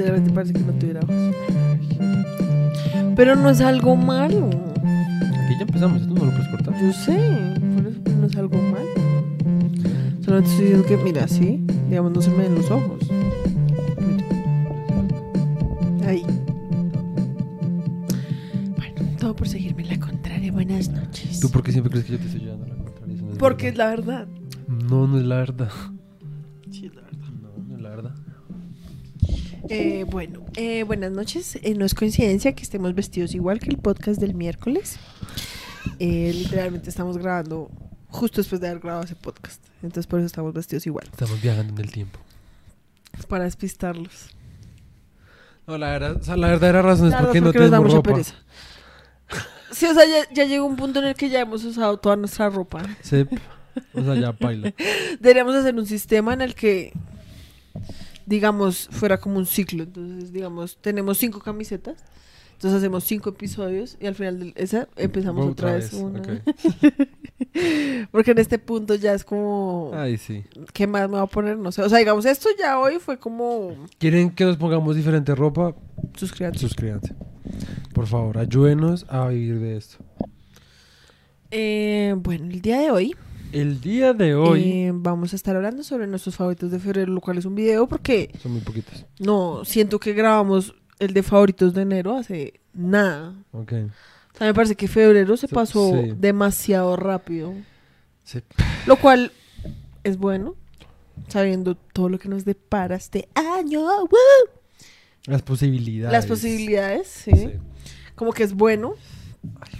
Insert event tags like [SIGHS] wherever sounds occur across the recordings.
literalmente parece que no tuviera ojos. Pero no es algo malo. Aquí ya empezamos, esto no lo puedes cortar. Yo sé, por eso no es algo malo. Solo te estoy diciendo que, mira, así, digamos, no se me ven los ojos. Ahí. Bueno, todo por seguirme en la contraria. Buenas noches. ¿Tú por qué siempre crees que yo te estoy llevando a la contraria? Eso no es Porque es la verdad. No, no es la verdad. Eh, bueno, eh, buenas noches. Eh, no es coincidencia que estemos vestidos igual que el podcast del miércoles. Eh, literalmente estamos grabando justo después de haber grabado ese podcast. Entonces por eso estamos vestidos igual. Estamos viajando en el tiempo. Para despistarlos. No, la verdad, o sea, la verdadera razón es Claro, porque, no porque nos da tenemos mucha ropa. pereza. Sí, o sea, ya, ya llegó un punto en el que ya hemos usado toda nuestra ropa. Sí. O sea, ya baila. [LAUGHS] Deberíamos hacer un sistema en el que, digamos, fuera como un ciclo. Entonces, digamos, tenemos cinco camisetas. Entonces hacemos cinco episodios y al final de esa empezamos otra, vez. una. ok. [LAUGHS] Porque en este punto ya es como, Ay, sí. ¿qué más me va a poner? No sé. O sea, digamos, esto ya hoy fue como, ¿Quieren que nos pongamos diferente ropa? suscríbete. Suscríbanse. Por favor, ayúdenos a vivir de esto. Eh, bueno, el día de hoy, El día de hoy eh, vamos a estar hablando sobre nuestros favoritos de febrero, lo cual es un video porque son muy poquitos. no siento que grabamos el de favoritos de enero hace nada. Ok. O sea, me parece que febrero se pasó sí. demasiado rápido. Sí. Lo cual es bueno, sabiendo todo lo que nos depara este año. ¡Woo! Las posibilidades. Las posibilidades, sí. Sí. Como que es bueno.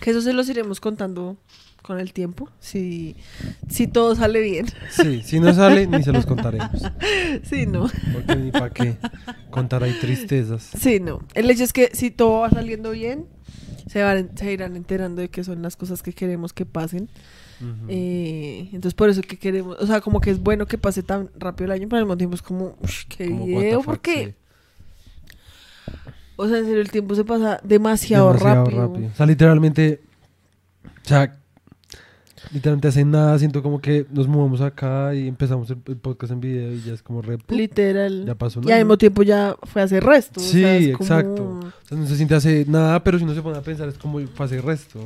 Que eso se los iremos contando con el tiempo. Si, si todo sale bien. Sí, si no sale, ni se los contaremos. [LAUGHS] Sí, no. Porque ni para qué contar hay tristezas. Sí, no. El hecho es que si todo va saliendo bien, se, van, se irán enterando de qué son las cosas que queremos que pasen. Eh, entonces por eso que queremos, o sea, como que es bueno que pase tan rápido el año, pero al mismo tiempo es como, "Ush, qué Como, video, porque, sí. o sea, en serio, el tiempo se pasa demasiado, rápido. O sea, literalmente, o sea, literalmente hace nada, siento como que nos movemos acá y empezamos el, el podcast en video y ya es como re... ¡pum! Literal. Ya pasó un y al mismo tiempo ya fue hace resto. o Sí, sea, es como- exacto. O sea, no se siente hace nada, pero si no se pone a pensar es como fue hace resto.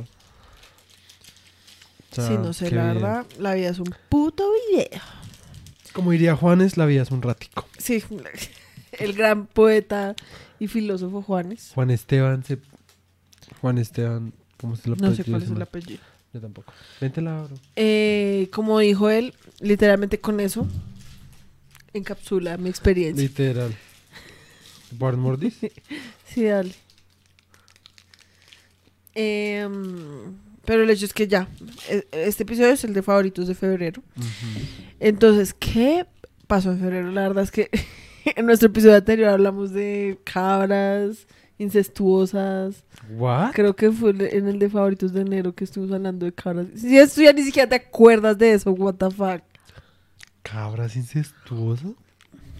O sea, sí, no sé, la bien. verdad, la vida es un puto video. Como diría Juanes, la vida es un ratico. Sí, [LAUGHS] el gran poeta y filósofo Juanes. Juan Esteban se... Juan Esteban, ¿cómo se lo No sé cuál es el apellido. Yo tampoco. Vente la abro. Eh, como dijo él, literalmente con eso encapsula mi experiencia. Literal. ¿Bart Mordis? [LAUGHS] Sí, dale. Em, pero el hecho es que ya, e- este episodio es el de favoritos de febrero. Entonces, ¿qué pasó en febrero? La verdad es que [LAUGHS] en nuestro episodio anterior hablamos de cabras incestuosas. ¿What? Creo que fue en el de favoritos de enero que estuvimos hablando de cabras. Si esto ya ni siquiera te acuerdas de eso, what the fuck. ¿Cabras incestuosas?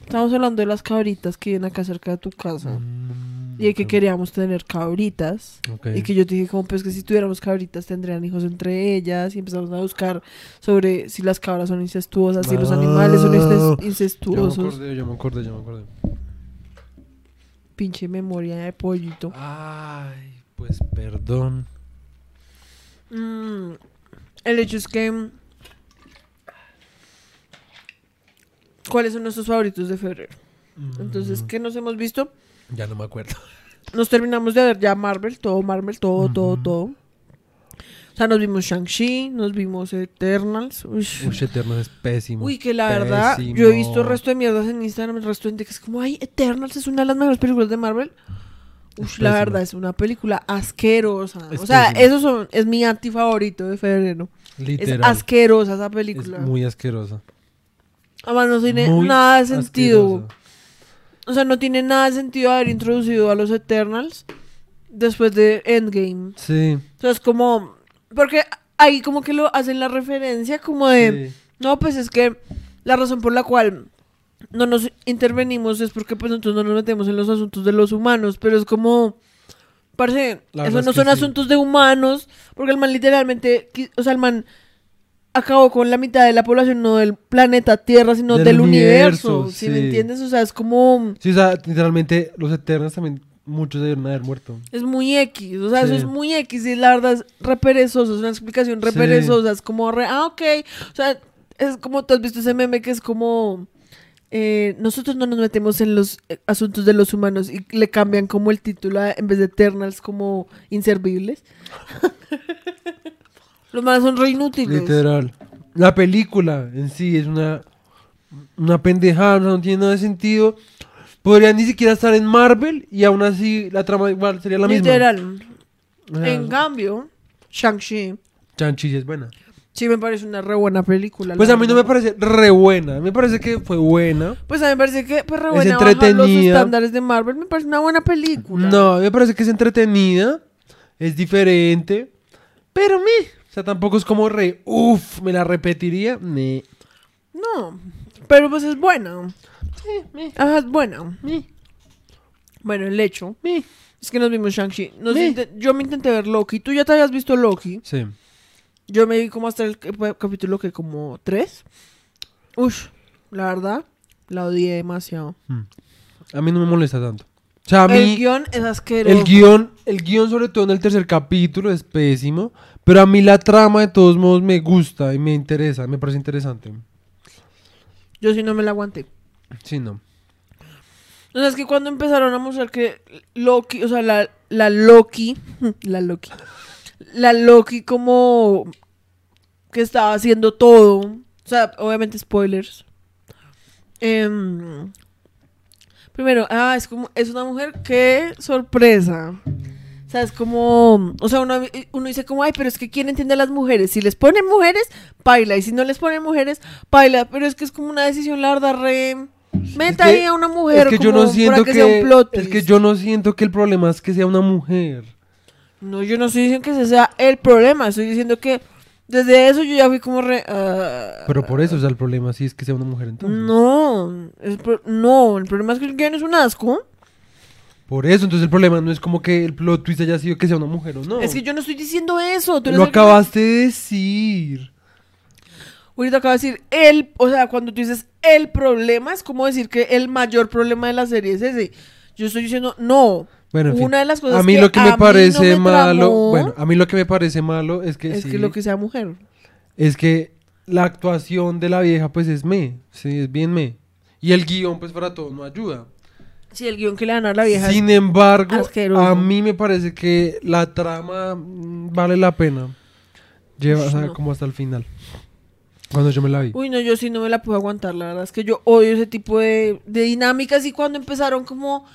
Estamos hablando de las cabritas que viven acá cerca de tu casa. Mm, Y de que queríamos tener cabritas. Ok. Y que yo te dije, como pues que si tuviéramos cabritas tendrían hijos entre ellas. Y empezamos a buscar sobre si las cabras son incestuosas, si los animales son inces- Ah, Ya me incestuosos. acordé, ya me acordé, ya me acordé. Pinche memoria de pollito. Ay, pues perdón. Mm, el hecho es que. ¿Cuáles son nuestros favoritos de febrero? Entonces, Mm, ¿qué nos hemos visto? Ya no me acuerdo. Nos terminamos de ver ya Marvel, todo Marvel, todo, todo, todo. O sea, nos vimos Shang-Chi, nos vimos Eternals. Uy, Uy, Eterno es pésimo. Uy, que la verdad, Pésimo. yo he visto el resto de mierdas en Instagram, el resto de gente que es como, ay, Eternals es una de las mejores películas de Marvel. Uy, Es la verdad, es una película asquerosa. Es o sea, pésima. eso son, es mi anti favorito de febrero. Literal. Es asquerosa esa Es película. muy asquerosa. Además, no tiene Muy nada de sentido. asquerosa. O sea, no tiene nada de sentido haber introducido a los Eternals después de Endgame. Sí. O sea, es como. Porque ahí como que lo hacen la referencia como de. sí. No, pues es que la razón por la cual no nos intervenimos es porque pues nosotros no nos metemos en los asuntos de los humanos, pero es como, parce, eso no son sí. asuntos de humanos, porque el man literalmente, o sea, el man acabó con la mitad de la población, no del planeta Tierra, sino del, Del universo. universo, ¿Sí me entiendes? O sea, es como. Sí, o sea, literalmente los Eternos también, muchos debieron haber muerto. Es muy X. O sea, eso es muy X. Y la verdad es re perezoso. Es una explicación re Sí. perezosa. Es como re. Ah, ok. O sea, es como tú has visto ese meme que es como. eh, nosotros no nos metemos en los eh, asuntos de los humanos y le cambian como el título a- en vez de Eternals como inservibles. [LAUGHS] los malos son re inútiles. Literal. La película en sí es una, una pendejada, no tiene nada de sentido. Podría ni siquiera estar en Marvel y aún así la trama igual sería la misma. Literal. En cambio, Shang-Chi Chanchi sí es buena. sí me parece una re buena película. Pues a mí no me parece re buena. Me parece que fue buena. Pues a mí me parece que pues, re Es buena los entretenida. estándares de Marvel. Me parece una buena película. No, me parece que es entretenida. Es diferente. Pero me. O sea, tampoco es como re. Uf, me la repetiría. Me. No, pero pues es buena. Ajá. Me. Bueno, el hecho Me. es que nos vimos Shang-Chi. Yo me intenté ver Loki. Tú ya te habías visto Loki. Sí. Yo me vi como hasta el cap- capítulo que como tres. Ush, la verdad, la odié demasiado. Mm. A mí no me molesta tanto. O sea, a El guion es asqueroso. El guion, el guion, sobre todo en el tercer capítulo, es pésimo. Pero a mí la trama, de todos modos, me gusta y me interesa. Me parece interesante. Yo sí no me la aguanté. Sí, no. O sea, es que cuando empezaron a mostrar que Loki, o sea, la, la Loki, [LAUGHS] la Loki, la Loki como que estaba haciendo todo, o sea, obviamente spoilers. Em, primero, ah, es como, es una mujer que sorpresa. O sea, es como, o sea, uno, uno dice como, ay, pero es que ¿quién entiende a las mujeres? Si les ponen mujeres, baila, y si no les ponen mujeres, baila, pero es que es como una decisión, la verdad, re... Meta Es ahí a una mujer es que yo no siento que, sea un plot es que twist. yo no siento que el problema es que sea una mujer. No, yo no estoy diciendo que ese sea el problema, estoy diciendo que desde eso yo ya fui como re... ah, Pero por eso, sea, el problema sí es que sea una mujer entonces. No, es pro- no, el problema es que el guion es un asco. Por eso, entonces el problema no es como que el plot twist haya sido que sea una mujer o no. Es que yo no estoy diciendo eso. tú eres Lo el que- acabaste de decir. Ahorita acabo de decir el, o sea, cuando tú dices el problema, es como decir que el mayor problema de la serie es ese. Yo estoy diciendo, no. Bueno, en fin. Una de las cosas a mí que lo que me parece no me malo, tramó bueno, a mí lo que me parece malo es que es sí, que lo que sea mujer. es que la actuación de la vieja pues es me, sí, es bien me. Y el guion pues para todo no ayuda. Sí, el guion que le dan a la vieja. es- Sin embargo, asqueroso. a mí me parece que la trama mm, vale la pena. Lleva o sea, no. como hasta el final. Cuando yo me la vi. Uy, no, yo sí no me la puedo aguantar, la verdad es que yo odio ese tipo de, de dinámicas y cuando empezaron como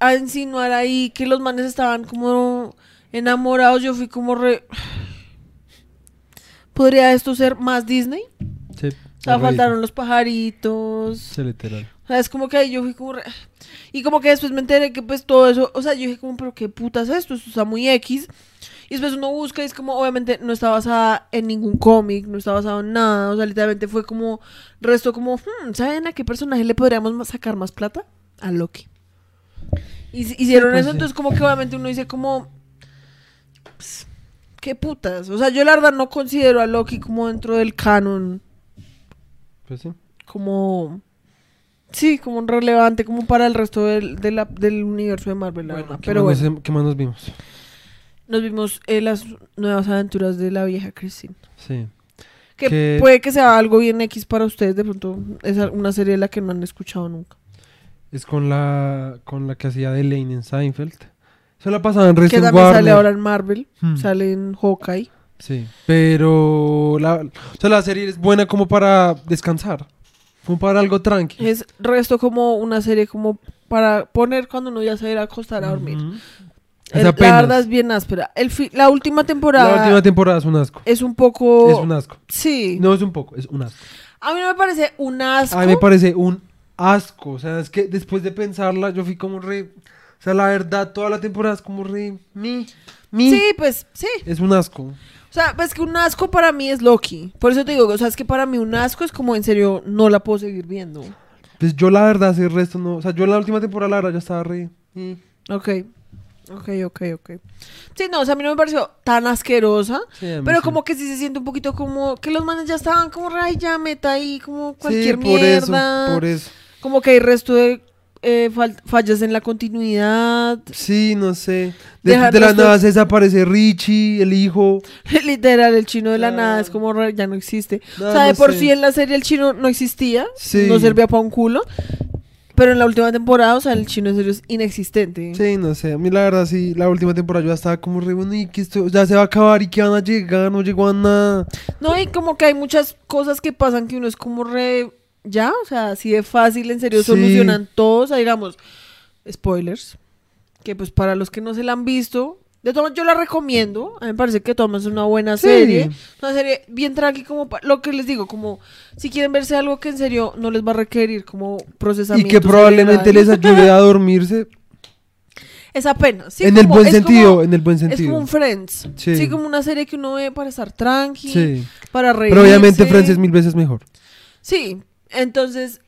a insinuar ahí que los manes estaban como enamorados, yo fui como re... [SIGHS] ¿Podría esto ser más Disney? Sí, O sea, faltaron los pajaritos. Sí, literal. O sea, es como que ahí yo fui como... re- Y como que después me enteré que pues todo eso... O sea, yo dije como, pero qué puta es esto, esto está muy X. Y después uno busca y es como, obviamente, no está basada en ningún cómic, no está basado en nada. O sea, literalmente fue como... Resto como, hmm, ¿saben a qué personaje le podríamos sacar más plata? A Loki. Y hicieron pues eso, sí. entonces como que obviamente uno dice como... pues, ¿Qué putas? O sea, yo la verdad no considero a Loki como dentro del canon Pues sí. como sí como un relevante como para el resto del, de la- del universo de Marvel verdad. ¿Qué, pero más bueno nos, ¿Qué más nos vimos? Nos vimos eh, las nuevas aventuras de la vieja Christine Sí. que Que- puede que sea algo bien X para ustedes de pronto es una serie de la que no han escuchado nunca Es con la con la que hacía de Lane en Seinfeld. Se la pasaba en Resident que también Warner. sale ahora en Marvel Hmm. sale en Hawkeye Sí. Pero la, o sea, la serie es buena como para descansar. Como para algo tranqui. es resto como una serie como para poner cuando uno ya se va a acostar a dormir Es la apenas. verdad es bien áspera el fi- la última temporada La última temporada es un asco. es un poco Es un asco. sí No es un poco, es un asco. a mí no me parece un asco A mí me parece un asco. O sea, es que después de pensarla, yo fui como re. O sea, la verdad, toda la temporada es como re. Mi. Mi. Sí, pues sí. Es un asco. O sea, pues que un asco para mí es Loki. Por eso te digo, o sea, es que para mí un asco es como en serio, no la puedo seguir viendo. Pues yo la verdad, ese resto no. O sea, yo en la última temporada, la verdad, ya estaba re. mm. Ok. Ok, ok, ok. Sí, no, o sea, a mí no me pareció tan asquerosa. Sí, Pero sí. como que sí se siente un poquito como que los manes ya estaban como, ay, ya meta ahí como cualquier sí, por mierda. eso, por eso. Como que hay resto de eh, fal- fallas en la continuidad. Sí, no sé. De, la nada se desaparece Richie, el hijo. [LAUGHS] Literal, el chino de la Ah. nada es como ya no existe. No, o sea, de no por sé. sí en la serie el chino no existía, Sí. no servía para un culo. Pero en la última temporada, o sea, el chino en serio es inexistente. Sí, no sé. A mí la verdad sí, la última temporada yo estaba como re bueno y que esto ya se va a acabar y que van a llegar, no llegó a nada. No, y como que hay muchas cosas que pasan que uno es como re. Ya, o sea, así de fácil, en serio, Sí. solucionan todo. O sea, digamos, spoilers. Que pues para los que no se la han visto, de todas maneras, yo la recomiendo. A mí me parece que Thomas es una buena Sí. serie. Una serie bien tranqui, como lo que les digo, como si quieren verse algo que en serio no les va a requerir como Y procesamiento. que probablemente les ayude a [LAUGHS] dormirse. Es apenas. sí, en el buen sentido, como- en el buen Es como sentido. un Friends. Sí. Sí. como una serie que uno ve para estar tranqui, Sí. para reír. Pero obviamente Friends es mil veces mejor. Sí, entonces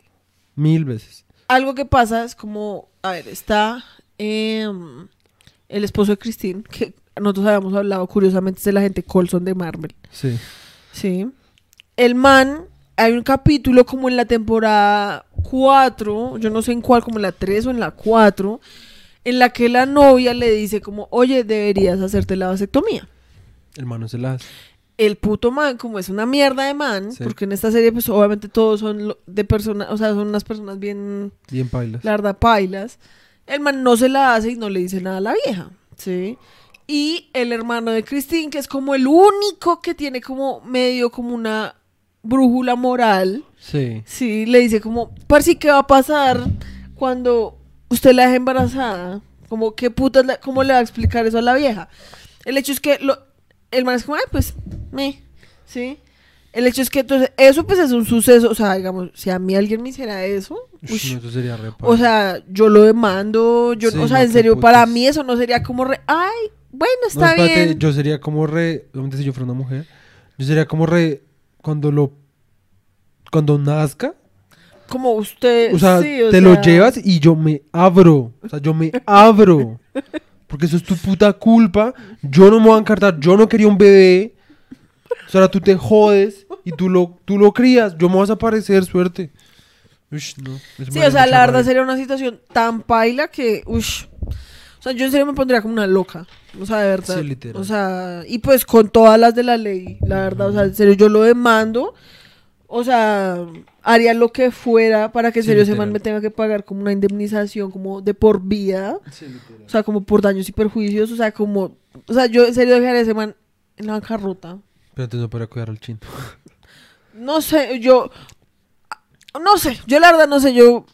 Mil veces. algo que pasa es como, a ver, está em, el esposo de Christine, que nosotros habíamos hablado curiosamente es de la gente Colson de Marvel, Sí. ¿sí? El man, hay un capítulo como en la temporada 4, yo no sé en cuál, como en la 3 o en la 4, en la que la novia le dice como, oye, deberías hacerte la vasectomía. El mano se las. El puto man, como es una mierda de man, Sí. porque en esta serie pues obviamente todos son de personas, o sea, son unas personas bien Bien pailas. la verdad, pailas. El man no se la hace y no le dice nada a la vieja, ¿sí? Y el hermano de Christine, que es como el único que tiene como medio como una brújula moral, Sí. ¿sí? Le dice como, sí ¿qué va a pasar cuando usted la deja embarazada? Como, ¿qué putas, le- cómo le va a explicar eso a la vieja? El hecho es que lo, el man es como, ay, pues, me, ¿sí? El hecho es que entonces, eso pues es un suceso, o sea, digamos, si a mí alguien me hiciera eso, Ush, no, eso sería re o sea, yo lo demando, yo, Sí, o sea, no, en serio, para mí eso no sería como re, ay, bueno, No, está espérate, bien. Yo sería como re. Obviamente si yo fuera una mujer. Yo sería como re. Cuando lo. Cuando nazca. Como usted, O sea, sí, o te lo llevas y yo me abro. O sea, yo me abro. Porque eso es tu puta culpa. Yo no me voy a encartar. Yo no quería un bebé. O sea, ahora tú te jodes y tú lo, tú lo crías. Yo me vas a aparecer, suerte. Ush, no. Sí, o sea, la verdad sería una situación tan paila que, uff. O sea, yo en serio me pondría como una loca. O sea, de verdad. Sí, literal. O sea, y pues con todas las de la ley, la verdad. O sea, en serio, yo lo demando. O sea, haría lo que fuera para que en Sí, serio ese man me tenga que pagar como una indemnización como de por vida. O sea, como por daños y perjuicios. O sea, como. O sea, yo en serio dejaría a ese man en la bancarrota. Pero entonces no podría cuidar al chino. [LAUGHS] No sé, yo. No sé, yo la verdad no sé, yo.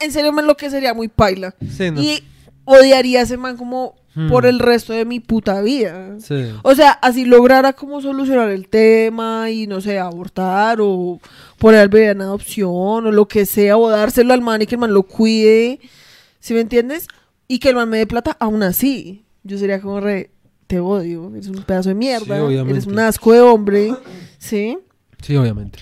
En serio me enloquecería muy paila. Sí, no. Y odiaría a ese man como Hmm. por el resto de mi puta vida. Sí. O sea, así lograra como solucionar el tema y no sé, abortar o poner al bebé en adopción o lo que sea, o dárselo al man y que el man lo cuide. ¿Sí me entiendes? Y que el man me dé plata, aún así. Yo sería como re, te odio, eres un pedazo de mierda, Sí, eres un asco de hombre, ¿sí? Sí, obviamente.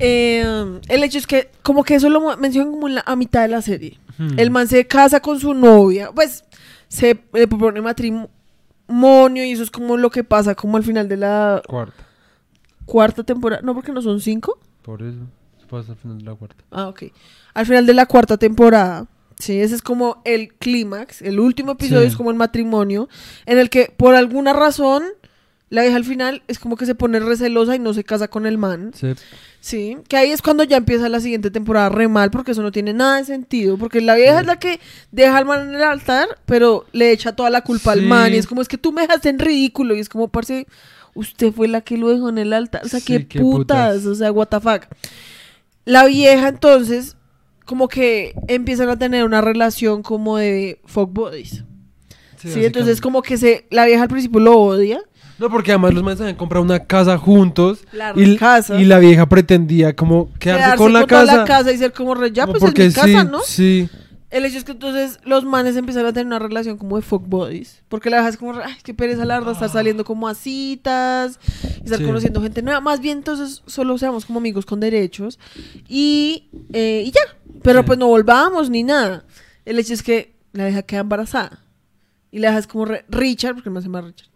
Eh, el hecho es que como que eso lo mencionan como en la, a mitad de la serie. Hmm. El man se casa con su novia, pues se le propone matrimonio y eso es como lo que pasa como al final de la Cuarta. cuarta temporada. No, porque no son cinco. Por eso. Se pasa al final de la cuarta. Ah, ok. Al final de la cuarta temporada. Sí, ese es como el clímax. El último episodio Sí. es como el matrimonio. En el que por alguna razón la vieja al final es como que se pone recelosa y no se casa con el man. Sí. Sí, que ahí es cuando ya empieza la siguiente temporada re mal, porque eso no tiene nada de sentido, porque la vieja Sí. es la que deja al man en el altar, pero le echa toda la culpa al man, y es como, es que tú me dejaste en ridículo, y es como, parce, usted fue la que lo dejó en el altar, o sea, Sí, qué, qué putas, putas. o sea, what the fuck. La vieja entonces, como que empiezan a tener una relación como de fuck bodies. Sí, entonces como que se, la vieja al principio lo odia, No, porque además los manes habían comprado una casa juntos. La y, casa. y la vieja pretendía como quedarse, quedarse con la toda casa. la casa y ser como re, ya, como pues es porque mi casa, sí, ¿no? Sí. El hecho es que entonces los manes empezaron a tener una relación como de fuck bodies. Porque la dejas como, ay, qué pereza la verdad estar saliendo como a citas y estar Sí. conociendo gente nueva. Más bien, entonces solo seamos como amigos con derechos. Y, eh, y ya. Pero Sí. pues no volvamos ni nada. El hecho es que la vieja queda embarazada. Y la dejas como re- Richard, porque no se llama Richard.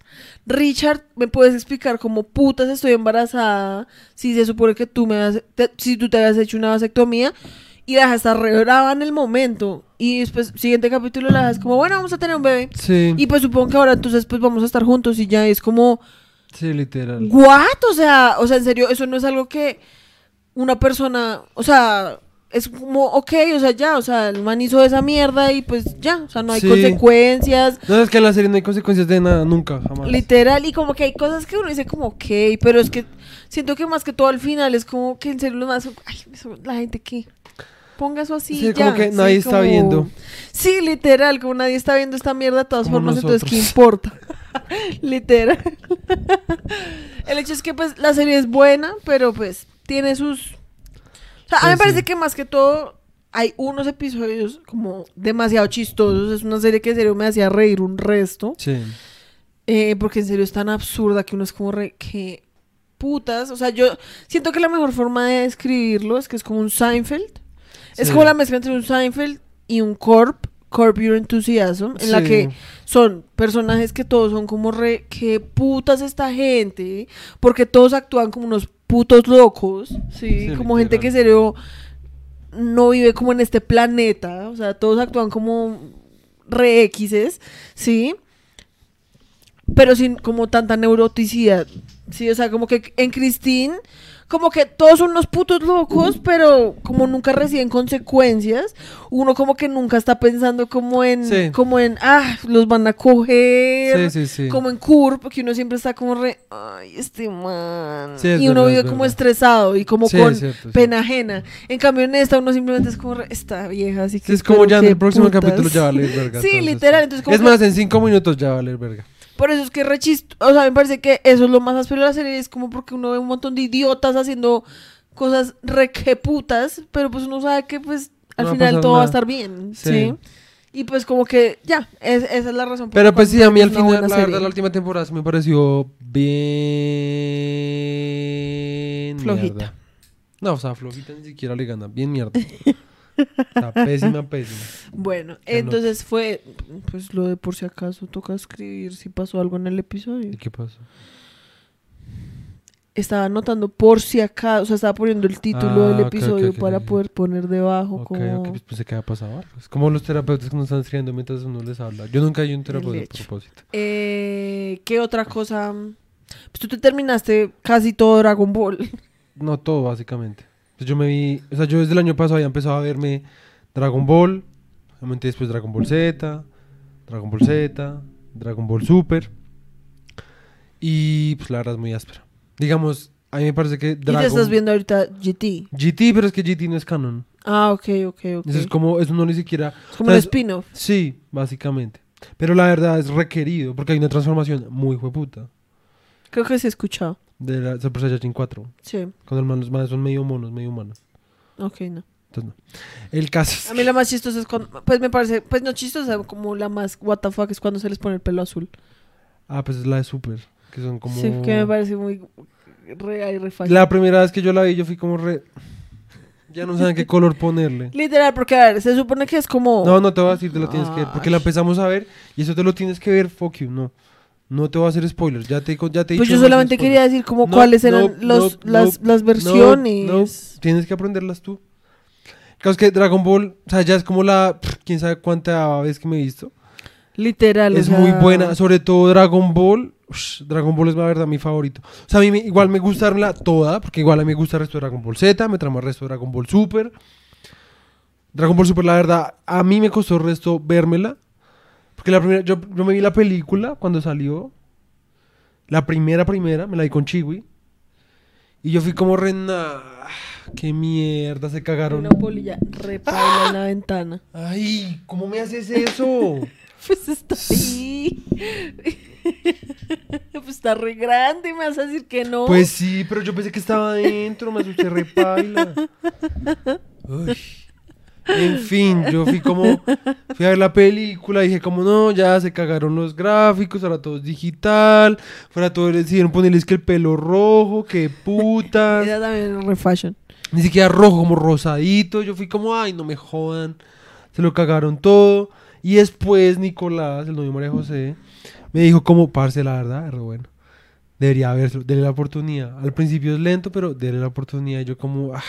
Richard, ¿me puedes explicar cómo putas estoy embarazada? Si se supone que tú me has, te- si tú te habías hecho una vasectomía y la dejas estar re brava en el momento. Y después, siguiente capítulo, la dejas como, bueno, vamos a tener un bebé. Sí, Y pues supongo que ahora entonces pues vamos a estar juntos y ya es como, sí, literal. ¿what? O sea, o sea, en serio, eso no es algo que una persona, o sea, es como, ok, o sea, ya, o sea, el man hizo esa mierda y pues ya, o sea, no hay Sí. consecuencias. No, es que en la serie no hay consecuencias de nada, nunca, jamás. Literal, y como que hay cosas que uno dice como, ok, pero es que siento que más que todo al final es como que en serio lo más, ay, la gente que ponga eso así. Sí, ya, como que sí, nadie está como- viendo. Sí, literal, como nadie está viendo esta mierda de todas Como formas, entonces, ¿qué importa? [LAUGHS] literal. [LAUGHS] El hecho es que pues la serie es buena, pero pues tiene sus... Sea, a mí me parece sí. que más que todo hay unos episodios como demasiado chistosos. Es una serie que en serio me hacía reír un resto. Sí. Eh, porque en serio es tan absurda que uno es como re... que putas. O sea, yo siento que la mejor forma de describirlo es que es como un Seinfeld. Es como la mezcla entre un Seinfeld y un Corp, Corp Your Enthusiasm, en la que son personajes que todos son como re... que putas esta gente, porque todos actúan como unos putos locos, ¿sí? Sí, como gente que serio no vive como en este planeta, o sea, todos actúan como re X's, ¿sí? Pero sin como tanta neuroticidad, ¿sí? O sea, como que en Christine, como que todos son unos putos locos, pero como nunca reciben consecuencias, uno como que nunca está pensando como en, Sí. como en, ah, los van a coger, Sí, sí, sí. como en Curb, que uno siempre está como re, ay, este man. Y uno verdad, vive como estresado y como con es cierto, pena ajena. En cambio, en esta uno simplemente es como re, esta vieja, así que. Sí, es como ya en el próximo putas. capítulo ya va a leer verga. Sí, entonces, literal, entonces como Es más, en cinco minutos ya va a valer verga. Por eso es que rechist, o sea, me parece que eso es lo más áspero de la serie, es como porque uno ve un montón de idiotas haciendo cosas re que putas, pero pues uno sabe que pues al No final todo va a estar bien, ¿sí? Sí. Y pues como que ya, es- esa es la razón. por Pero pues sí, a mí es al final, la serie. verdad, la última temporada me pareció bien... Flojita. mierda. No, o sea, flojita ni siquiera le gana. Bien mierda. [LAUGHS] Sea, pésima, pésima. Bueno, Qué entonces fue, pues lo de por si acaso toca escribir si pasó algo en el episodio. ¿Y qué pasó? Estaba anotando por si acaso, o sea, estaba poniendo el título Ah, del ok, episodio para poder poner debajo Ok, como... ok, pues pensé que había pasado algo. Es como los terapeutas que nos están escribiendo mientras uno les habla. Yo nunca a un terapeuta a propósito. Eh, ¿Qué otra cosa? Pues tú te terminaste casi todo Dragon Ball. No todo, básicamente. Yo me vi... O sea, yo desde el año pasado había empezado a verme Dragon Ball. Obviamente después Dragon Ball Z. Dragon Ball Z. Dragon Ball Super. Y pues la verdad es muy áspera. Digamos, a mí me parece que Y Dragon... te estás viendo ahorita GT. GT, pero es que GT no es canon. Ah, ok, ok, ok. Eso es como... Eso no ni siquiera... Es como o sea, un spin-off. Sí, básicamente. Pero la verdad es requerido, porque hay una transformación muy hueputa Creo que se ha escuchado. De la Super Saiyajin 4. Sí, Cuando los manos, manos son medio monos, medio humanos. ok, no. Entonces no. El caso es A mí la más chistosa es cuando... Pues me parece... Pues no chistosa, como la más what the fuck es cuando se les pone el pelo azul. Ah, pues es la de Super, que son como... Sí, que me parece muy... Re, ay, re fácil. La primera vez que yo la vi, yo fui como re... Ya no saben qué [LAUGHS] color ponerle. Literal, porque a ver, se supone que es como... No, no te voy a decir, te lo tienes que ver, porque la empezamos a ver y eso te lo tienes que ver, fuck you, no. No te voy a hacer spoilers, ya te, ya te he Pues dicho yo solamente quería decir como No, cuáles eran no, los, no, las, las versiones. Tienes que aprenderlas tú. Claro, es que Dragon Ball, o sea, ya es como la, quién sabe cuánta vez que me he visto. Literal, o Es sea, muy buena, sobre todo Dragon Ball. Dragon Ball es la verdad mi favorito. O sea, a mí me- igual me gusta toda, porque igual a mí me gusta el resto de Dragon Ball Z, me trama el resto de Dragon Ball Super. Dragon Ball Super, la verdad, a mí me costó el resto vérmela. Porque la primera, yo, yo me vi la película cuando salió. La primera, primera, me la vi con Chiwi. Y yo fui como rena. Qué mierda, se cagaron. Una polilla repaila en la ventana. Ay, ¿cómo me haces eso? [LAUGHS] Pues está ahí. [LAUGHS] pues está re grande y me vas a decir que no. Pues sí, pero yo pensé que estaba adentro, me asusté repaila. [LAUGHS] Uy. En fin, yo fui como, fui a ver la película, dije como no, ya se cagaron los gráficos, ahora todo es digital, ahora todo decidieron ponerles que el pelo rojo, que putas, [LAUGHS] Ella también es re fashion. ni siquiera rojo, como rosadito, yo fui como, ay, no me jodan, se lo cagaron todo, Y después Nicolás, el novio María José, me dijo como, parce, la verdad, es re bueno. Debería haberlo, dele la oportunidad. Al principio es lento, pero dele la oportunidad. Yo como, ah,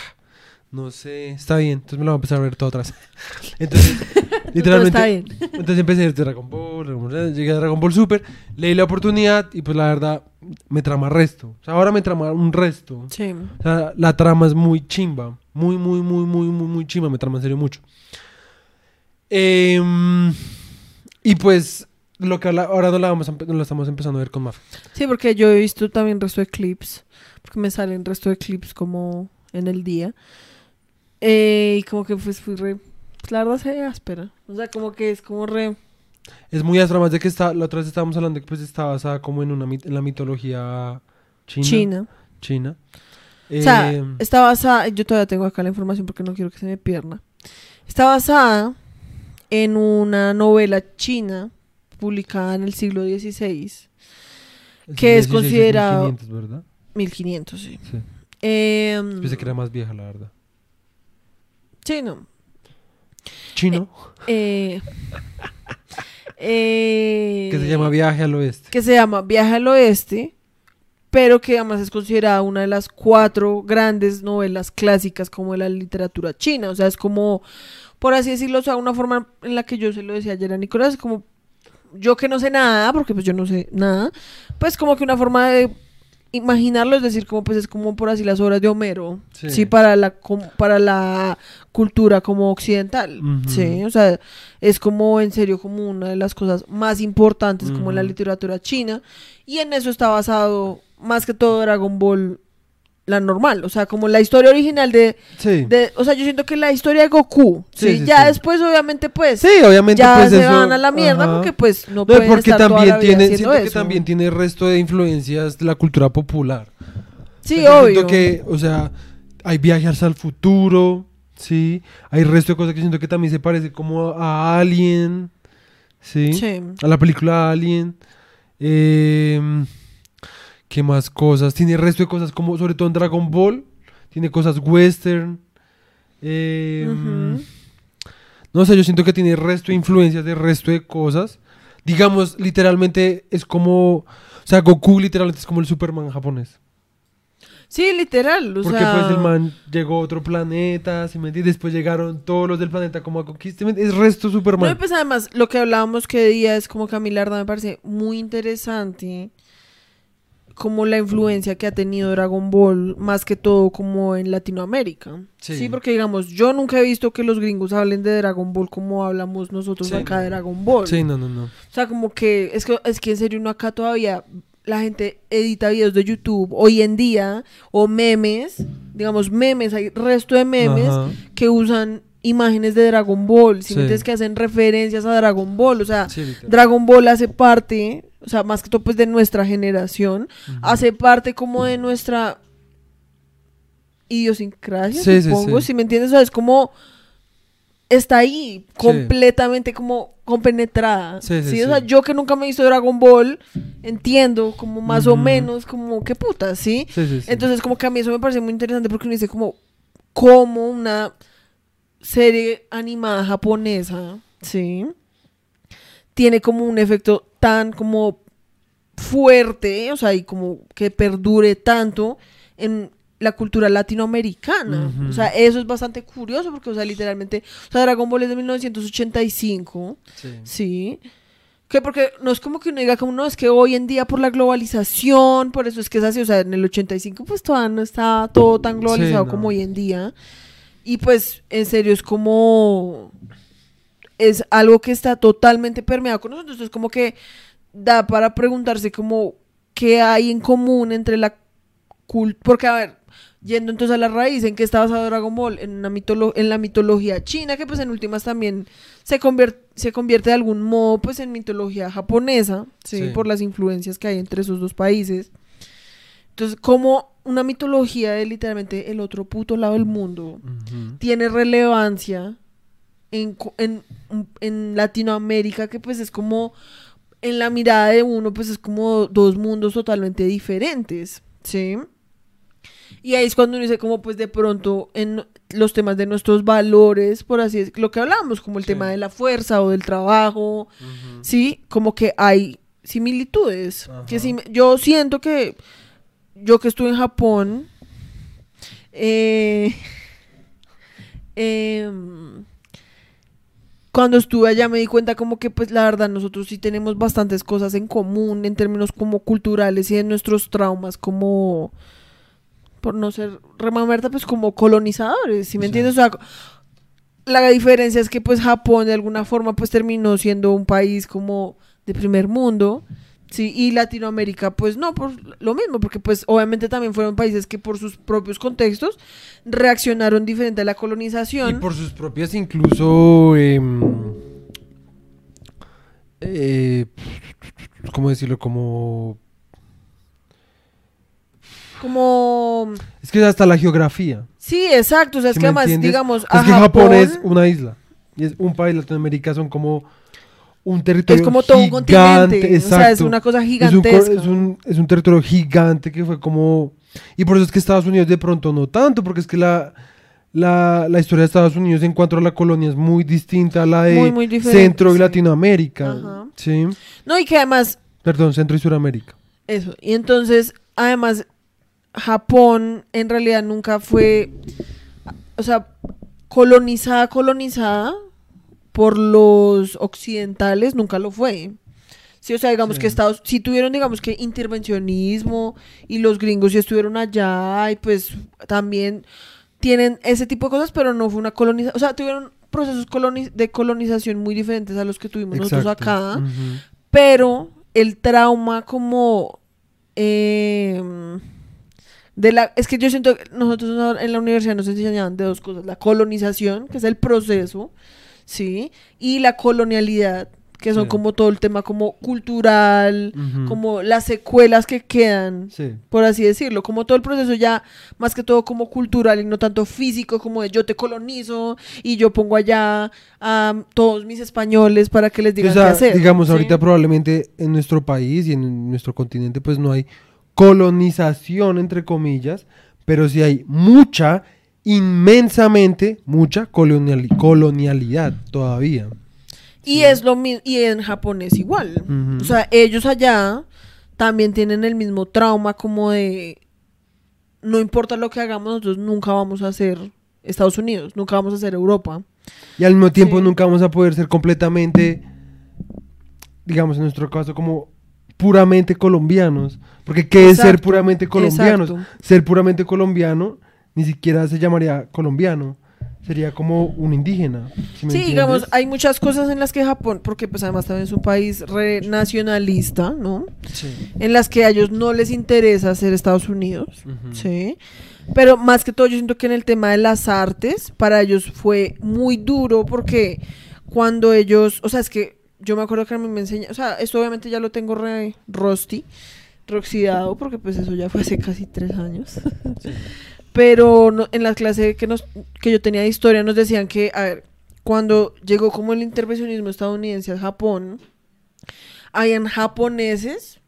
no sé, está bien. Entonces me lo voy a empezar a ver todo atrás. [LAUGHS] Entonces, literalmente... está bien. Entonces empecé a ver Dragon Ball, Dragon Ball, llegué a Dragon Ball Super, leí la oportunidad y pues la verdad me trama resto. O sea, ahora me trama un resto. Sí. O sea, la trama es muy chimba. Muy, muy, muy, muy, muy, muy chimba. Me trama en serio mucho. Em, y pues, lo que ahora no la, vamos a no la estamos empezando a ver con Mafia. Sí, porque yo he visto también resto de clips, porque me salen resto de clips como en el día. Eh, y como que pues fui re... pues, la verdad se áspera. O sea, como que es como re... Es muy astro, más de que está, la otra vez estábamos hablando que pues está basada como en, una, en la mitología china. China. China. O sea, Em, está basada, yo todavía tengo acá la información porque no quiero que se me pierda. Está basada en una novela china publicada en el siglo XVI, que es 16, considerado- 1500, ¿verdad? 1500, sí. Sí. Em, Pensé que era más vieja, la verdad. Sí, no. Chino, Eh, eh, [LAUGHS] que se llama Viaje al Oeste. que se llama Viaje al Oeste, pero que además es considerada una de las cuatro grandes novelas clásicas como de la literatura china. O sea, es como, por así decirlo, o sea, una forma en la que yo se lo decía ayer a Nicolás, es como yo que no sé nada, porque pues yo no sé nada, pues como que una forma de imaginarlo es decir, como pues es como por así las obras de Homero, Sí. sí, para la para la cultura como occidental, sí, o sea, es como en serio como una de las cosas más importantes como en la literatura china. Y en eso está basado más que todo Dragon Ball la normal, o sea, como la historia original de, Sí. de o sea, yo siento que la historia de Goku, sí, ya sí. después obviamente pues Sí, obviamente ya pues se eso- van a la mierda ajá. porque pues no, No, pueden porque estar toda también la vida tiene, siento que también tiene resto de influencias de la cultura popular. Sí, obvio. Siento que, o sea, hay viajes al futuro, sí, hay resto de cosas que siento que también se parece como a Alien, sí, Sí. a la película Alien. Em, ¿Qué más cosas? Tiene resto de cosas como, sobre todo en Dragon Ball, tiene cosas western. em. No sé, yo siento que tiene resto de influencias de resto de cosas. Digamos, literalmente es como. O sea, Goku literalmente es como el Superman japonés. Sí, literal, o Porque sea, pues el man llegó a otro planeta, ¿sí me entiendes? Después llegaron todos los del planeta como a conquistar. Es resto No, Superman. pues además, lo que hablábamos que día es como que a mí la verdad me parece muy interesante como la influencia que ha tenido Dragon Ball, más que todo como en Latinoamérica. Sí. Sí, porque digamos, yo nunca he visto que los gringos hablen de Dragon Ball como hablamos nosotros Sí, acá de Dragon Ball. Sí, no, no, no. O sea, como que es que es que en serio uno acá todavía la gente edita videos de YouTube hoy en día o memes, digamos memes, hay resto de memes Ajá. que usan imágenes de Dragon Ball, si Sí. me entiendes que hacen referencias a Dragon Ball, o sea, Sí. Dragon Ball hace parte, o sea, más que todo pues de nuestra generación, hace parte como de nuestra idiosincrasia, Sí, supongo, sí. si me entiendes, o sea, es como está ahí completamente como compenetrada. Sí, o sea, yo que nunca me he visto Dragon Ball, entiendo como más o menos como qué puta, ¿sí? Sí, sí, sí. Entonces, como que a mí eso me parece muy interesante porque uno dice como cómo una serie animada japonesa, ¿sí? Tiene como un efecto tan como fuerte, o sea, y como que perdure tanto en la cultura latinoamericana. O sea, eso es bastante curioso porque, o sea, literalmente, o sea, Dragon Ball es de 1985, Sí. Sí. Que porque no es como que uno diga como no, es que hoy en día por la globalización, por eso es que es así, o sea, en el 85 pues todavía no está todo tan globalizado no. como hoy en día. Y pues en serio es como es algo que está totalmente permeado con nosotros, entonces como que da para preguntarse como qué hay en común entre la cultura, porque a ver, yendo entonces a la raíz, ¿en qué está basado Dragon Ball? En, una mitolo- en la mitología china, que pues en últimas también se, convier- se convierte de algún modo pues en mitología japonesa, ¿sí? Sí. Por las influencias que hay entre esos dos países. Entonces, como una mitología de literalmente el otro puto lado del mundo tiene relevancia en, en, en Latinoamérica, que pues es como, en la mirada de uno, pues es como dos mundos totalmente diferentes, ¿sí? Y ahí es cuando uno dice como pues de pronto, en, los temas de nuestros valores, por así decirlo, lo que hablábamos, como el tema de la fuerza o del trabajo, sí, como que hay similitudes. Que sí, yo siento que yo que estuve en Japón, eh, em, cuando estuve allá me di cuenta como que pues la verdad nosotros sí tenemos bastantes cosas en común en términos como culturales y en nuestros traumas como por no ser remamerta pues como colonizadores, ¿sí me Sí. entiendes? O sea, la diferencia es que pues Japón de alguna forma pues terminó siendo un país como de primer mundo, sí, y Latinoamérica pues no, por lo mismo, porque pues obviamente también fueron países que por sus propios contextos reaccionaron diferente a la Y colonización. por sus propias incluso... em, eh, ¿Cómo decirlo? Como... Como... Es que hasta la geografía. Sí, exacto, o sea, es ¿sí que además, entiendes? digamos, a que Japón, Japón es una isla. Y es un país Latinoamérica, son como un territorio es como todo un continente, o sea, es una cosa Es un, gigantesca. es, un, es un territorio gigante que fue como... Y por eso es que Estados Unidos de pronto no tanto, porque es que la, la, la historia de Estados Unidos en cuanto a la colonia es muy distinta a la de Muy, muy Centro y sí. Latinoamérica. Ajá. Sí. No, y que además Perdón, Centro y Suramérica. Eso. Y entonces, además, Japón en realidad nunca fue, o sea, colonizada, colonizada por los occidentales, nunca lo fue. Sí, o sea, digamos Sí. que Estados, sí tuvieron, digamos que intervencionismo y los gringos sí estuvieron allá y pues también tienen ese tipo de cosas, pero no fue una colonización, o sea, tuvieron procesos coloni- de colonización muy diferentes a los que tuvimos nosotros acá pero el trauma como eh, de la es que yo siento que nosotros en la universidad nos enseñaban de dos cosas la colonización que es el proceso sí y la colonialidad que son Sí. como todo el tema como cultural Ujú. como las secuelas que quedan Sí. por así decirlo, como todo el proceso ya más que todo como cultural y no tanto físico como de yo te colonizo y yo pongo allá a todos mis españoles para que les digan O sea, qué hacer. digamos, ¿sí? ahorita probablemente en nuestro país y en nuestro continente pues no hay colonización, entre comillas, pero sí hay mucha, inmensamente, mucha coloniali- colonialidad todavía. Y es lo mismo, y en Japón es igual. O sea, ellos allá también tienen el mismo trauma como de no importa lo que hagamos, nosotros nunca vamos a ser Estados Unidos, nunca vamos a ser Europa. Y al mismo tiempo Sí. nunca vamos a poder ser completamente, digamos en nuestro caso, como puramente colombianos. Porque ¿qué es ser puramente colombianos? exacto. Ser puramente colombiano ni siquiera se llamaría colombiano. Sería como un indígena. ¿sí me Sí, digamos, hay muchas cosas en las que Japón, porque pues además también es un país re nacionalista, ¿no? Sí. En las que a ellos no les interesa ser Estados Unidos. ¿sí? Pero más que todo yo siento que en el tema de las artes, para ellos fue muy duro porque cuando ellos, o sea, es que yo me acuerdo que a mí me enseña, o sea, esto obviamente ya lo tengo re rusty, reoxidado, porque pues eso ya fue hace casi tres años. [LAUGHS] Pero no- en la clase que, nos, que yo tenía de historia nos decían que, a ver, cuando llegó como el intervencionismo estadounidense a Japón, habían japoneses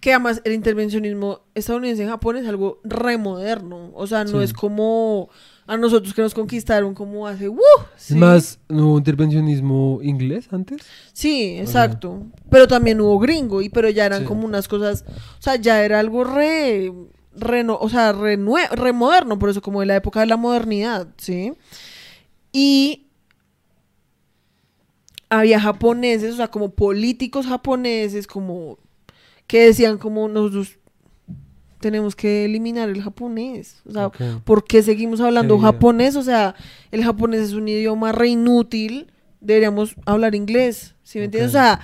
que además el intervencionismo estadounidense en Japón es algo remoderno, o sea, no Sí. es como a nosotros que nos conquistaron como hace, ¡uh! ¿sí? más, ¿no hubo intervencionismo inglés antes? Sí, exacto. Pero también hubo gringo, y pero ya eran Sí. como unas cosas, o sea, ya era algo re, re no- o sea, re, nue- re moderno, por eso como de la época de la modernidad, ¿sí? Y había japoneses, o sea, como políticos japoneses, como que decían como nosotros tenemos que eliminar el japonés, o sea. ¿por qué seguimos hablando Sí. japonés? O sea, el japonés es un idioma re inútil, deberíamos hablar inglés, ¿sí me entiendes? O sea,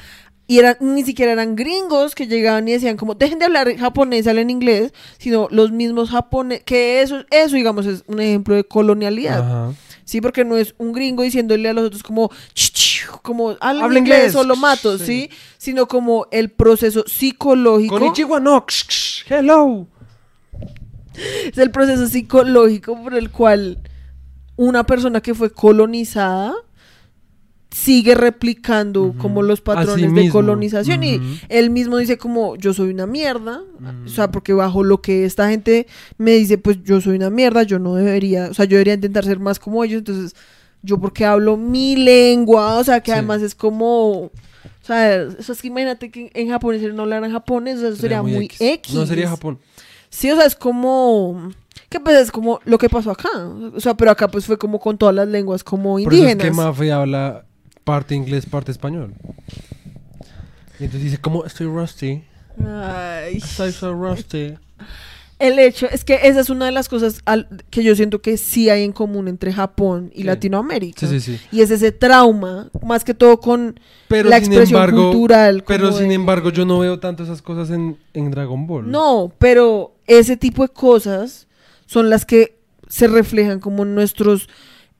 y eran, ni siquiera eran gringos que llegaban y decían como, dejen de hablar japonés, hablen inglés, sino los mismos japoneses, que eso, eso digamos es un ejemplo de colonialidad, Ajá. ¿sí? Porque no es un gringo diciéndole a los otros como, como, hablen Habla inglés, inglés. o lo mato, Sí. ¿sí? Sino como el proceso psicológico. Konnichiwa no. Hello. Es el proceso psicológico por el cual una persona que fue colonizada sigue replicando como los Así patrones de mismo. colonización y él mismo dice como yo soy una mierda, Mm. o sea, porque bajo lo que esta gente me dice, pues yo soy una mierda, yo no debería, o sea, yo debería intentar ser más como ellos, entonces yo porque hablo mi lengua, o sea, que Sí. además es como, o sea, eso es que imagínate que en japonés no hablaran japonés, eso sería, muy X. No sería Japón. Sí, o sea, es como que pues es como lo que pasó acá, o sea, pero acá pues fue como con todas las lenguas como Por eso es indígenas. que Mafe habla parte inglés, parte español. Y entonces dice, como estoy rusty. Ay. Estoy so rusty. El hecho es que esa es una de las cosas al- que yo siento que sí hay en común entre Japón y Sí. Latinoamérica. Sí, sí, sí. Y es ese trauma, más que todo con Pero la expresión embargo, cultural. pero sin de- embargo, yo no veo tanto esas cosas en, en Dragon Ball. No, pero ese tipo de cosas son las que se reflejan como en nuestros,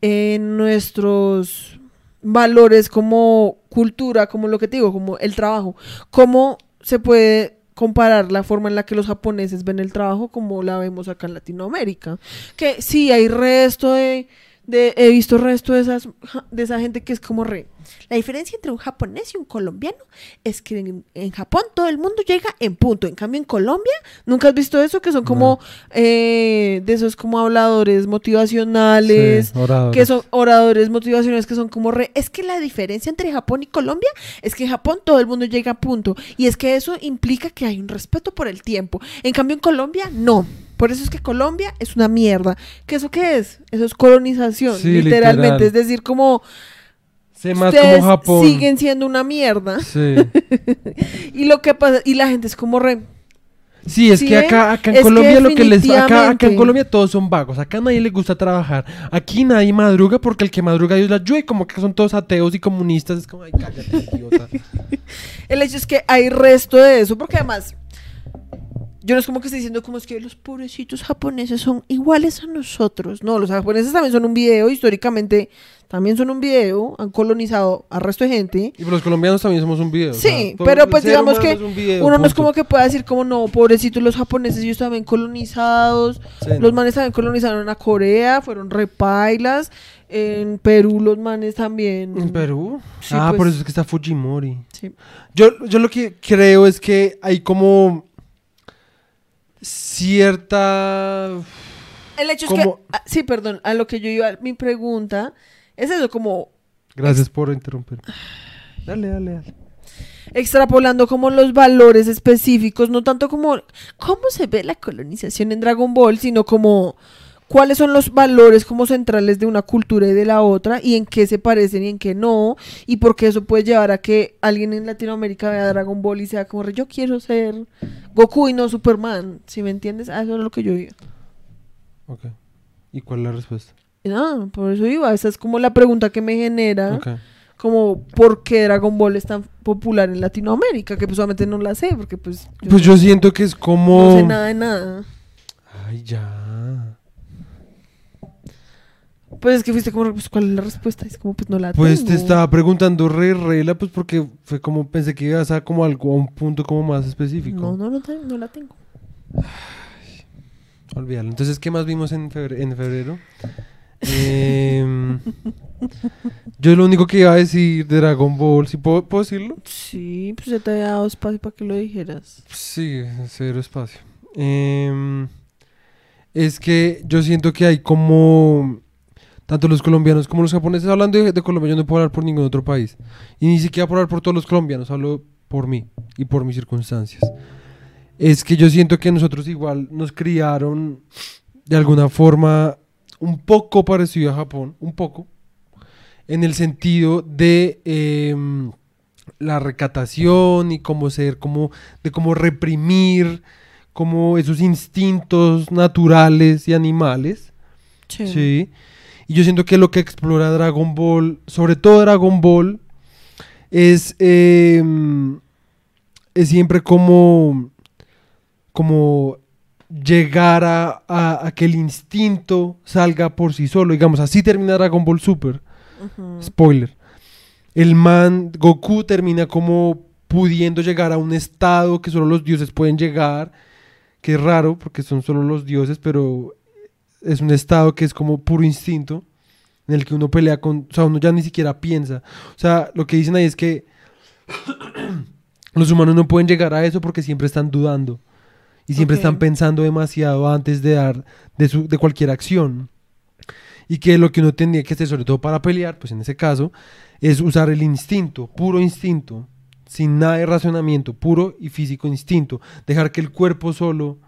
en nuestros valores como cultura, como lo que te digo, como el trabajo. ¿Cómo se puede comparar la forma en la que los japoneses ven el trabajo como la vemos acá en Latinoamérica? Que sí, hay resto de... de- he visto resto de esas de esa gente que es como re. La diferencia entre un japonés y un colombiano es que en, en Japón todo el mundo llega en punto. En cambio en Colombia nunca has visto eso que son como eh, de esos como habladores motivacionales Sí, oradores. que son oradores motivacionales que son como re. Es que la diferencia entre Japón y Colombia es que en Japón todo el mundo llega a punto. Y es que eso implica que hay un respeto por el tiempo. En cambio en Colombia no por eso es que Colombia es una mierda. ¿Qué eso qué es? Eso es colonización, Sí, literalmente. literal. Es decir, como más ustedes como Japón. siguen siendo una mierda. Sí. [LAUGHS] Y lo que pasa, y la gente es como re. Sí, es ¿Sí que acá, acá en Es que Colombia lo que les acá, acá en Colombia todos son vagos, acá a nadie le gusta trabajar, aquí nadie madruga porque el que madruga Dios la ayuda y como que son todos ateos y comunistas, es como ay cállate idiota. [LAUGHS] El hecho es que hay resto de eso, porque además. Yo no es como que esté diciendo como es que los pobrecitos japoneses son iguales a nosotros. No, los japoneses también son un video, históricamente también son un video, han colonizado al resto de gente. Y los colombianos también somos un video. o sea, Sí, pero pues digamos que es un video, uno no es como que pueda decir como no, pobrecitos los japoneses, ellos también colonizados. Sí, Los no. manes también colonizaron a Corea, fueron repailas. En Perú los manes también. ¿En Perú? Sí, ah, pues. por eso es que está Fujimori. Sí. Yo, yo lo que creo es que hay como cierta... El hecho es que, ah, sí, perdón, a lo que yo iba, mi pregunta es eso, como Gracias por interrumpir. Dale, dale, dale. extrapolando como los valores específicos, no tanto como cómo se ve la colonización en Dragon Ball, sino como cuáles son los valores como centrales de una cultura y de la otra y en qué se parecen y en qué no y por qué eso puede llevar a que alguien en Latinoamérica vea Dragon Ball y sea como yo quiero ser Goku y no Superman, si me entiendes, a eso es lo que yo iba. Ok. ¿Y cuál es la respuesta? No, por eso iba, esa es como la pregunta que me genera. Como por qué Dragon Ball es tan popular en Latinoamérica, que pues solamente no la sé, porque pues yo Pues yo siento que es como... no sé nada de nada. Ay, ya. Pues es que fuiste como, pues, ¿cuál es la respuesta? Es como, pues no la Pues te tengo. estaba preguntando re regla, pues porque fue como pensé que ibas a como algo a un punto como más específico. No, no, no, la tengo. Olvídalo. Entonces, ¿qué más vimos en febrero? En febrero? Em, [LAUGHS] yo lo único que iba a decir de Dragon Ball, ¿sí puedo, puedo decirlo? Sí, pues se te había dado espacio para que lo dijeras. Sí, cero espacio. Em, es que yo siento que hay como tanto los colombianos como los japoneses, hablando de, de Colombia, yo no puedo hablar por ningún otro país. Y ni siquiera puedo hablar por todos los colombianos, hablo por mí y por mis circunstancias. Es que yo siento que nosotros igual nos criaron de alguna forma un poco parecido a Japón, un poco, en el sentido de em, la recatación y cómo ser, como de cómo reprimir como esos instintos naturales y animales, Sí. ¿sí? Y yo siento que lo que explora Dragon Ball, sobre todo Dragon Ball, es, em, es siempre como, como llegar a, a- a que el instinto salga por sí solo. Digamos, así termina Dragon Ball Super. Spoiler. El man, Goku termina como pudiendo llegar a un estado que solo los dioses pueden llegar. Que es raro porque son solo los dioses, pero es un estado que es como puro instinto. en el que uno pelea con, o sea, uno ya ni siquiera piensa. O sea, lo que dicen ahí es que [CLEARS THROAT] los humanos no pueden llegar a eso porque siempre están dudando y siempre están pensando demasiado antes de dar de, su, de cualquier acción. Y que lo que uno tendría que hacer, sobre todo para pelear, pues en ese caso, es usar el instinto, puro instinto, sin nada de razonamiento, puro y físico instinto. Dejar que el cuerpo solo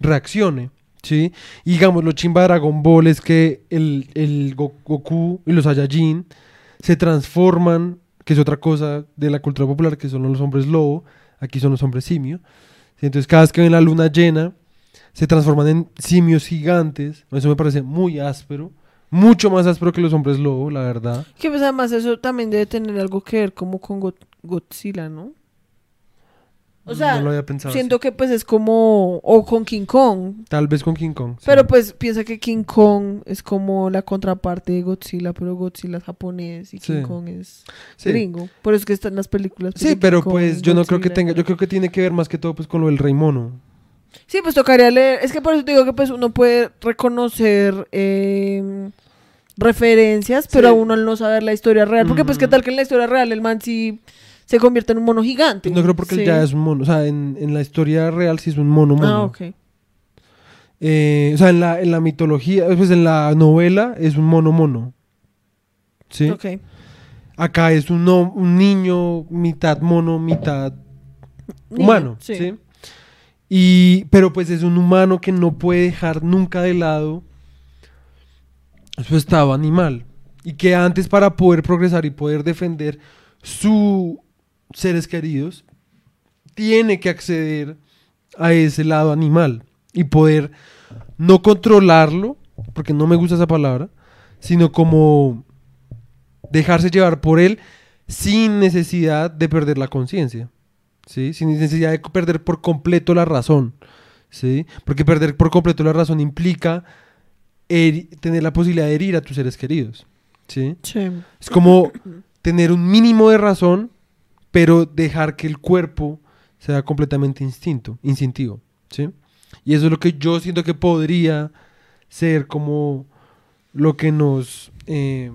reaccione. ¿Sí? Y digamos, lo chimba de Dragon Ball es que el, el Go- Goku y los Saiyajin se transforman, que es otra cosa de la cultura popular, que son los hombres lobo, aquí son los hombres simio. ¿sí? Entonces, cada vez que ven la luna llena, se transforman en simios gigantes. Eso me parece muy áspero. Mucho más áspero que los hombres lobo, la verdad. Que pues además eso también debe tener algo que ver como con Go- Godzilla, ¿no? O sea, no lo había pensado. siento así. que pues es como... O con King Kong. Tal vez con King Kong. sí. Pero pues piensa que King Kong es como la contraparte de Godzilla, pero Godzilla es japonés y King Sí. Kong es Sí. gringo. Por eso es que están las películas. pues, Sí, pero pues yo no creo que tenga, yo creo que tiene que ver más que todo pues con lo del rey mono. Sí, pues tocaría leer. Es que por eso te digo que pues uno puede reconocer eh, referencias, pero a uno al no saber la historia real. Porque pues qué tal que en la historia real el man sí se convierte en un mono gigante. No creo porque él ya es un mono. O sea, en, en la historia real sí es un mono mono. Ah, ok. Eh, o sea, en la, en la mitología, pues en la novela es un mono mono. ¿Sí? Ok. Acá es un, no- un niño mitad mono, mitad Niño, humano. sí. sí. Y, pero pues es un humano que no puede dejar nunca de lado su estado animal. Y que antes para poder progresar y poder defender sus seres queridos, tiene que acceder a ese lado animal y poder no controlarlo, porque no me gusta esa palabra, sino como dejarse llevar por él sin necesidad de perder la conciencia. ¿sí? Sin necesidad de perder por completo la razón. ¿sí? Porque perder por completo la razón implica tener la posibilidad de herir a tus seres queridos. ¿sí? Sí. Es como tener un mínimo de razón, pero dejar que el cuerpo sea completamente instinto, instintivo. ¿sí? Y eso es lo que yo siento que podría ser como lo que nos... eh,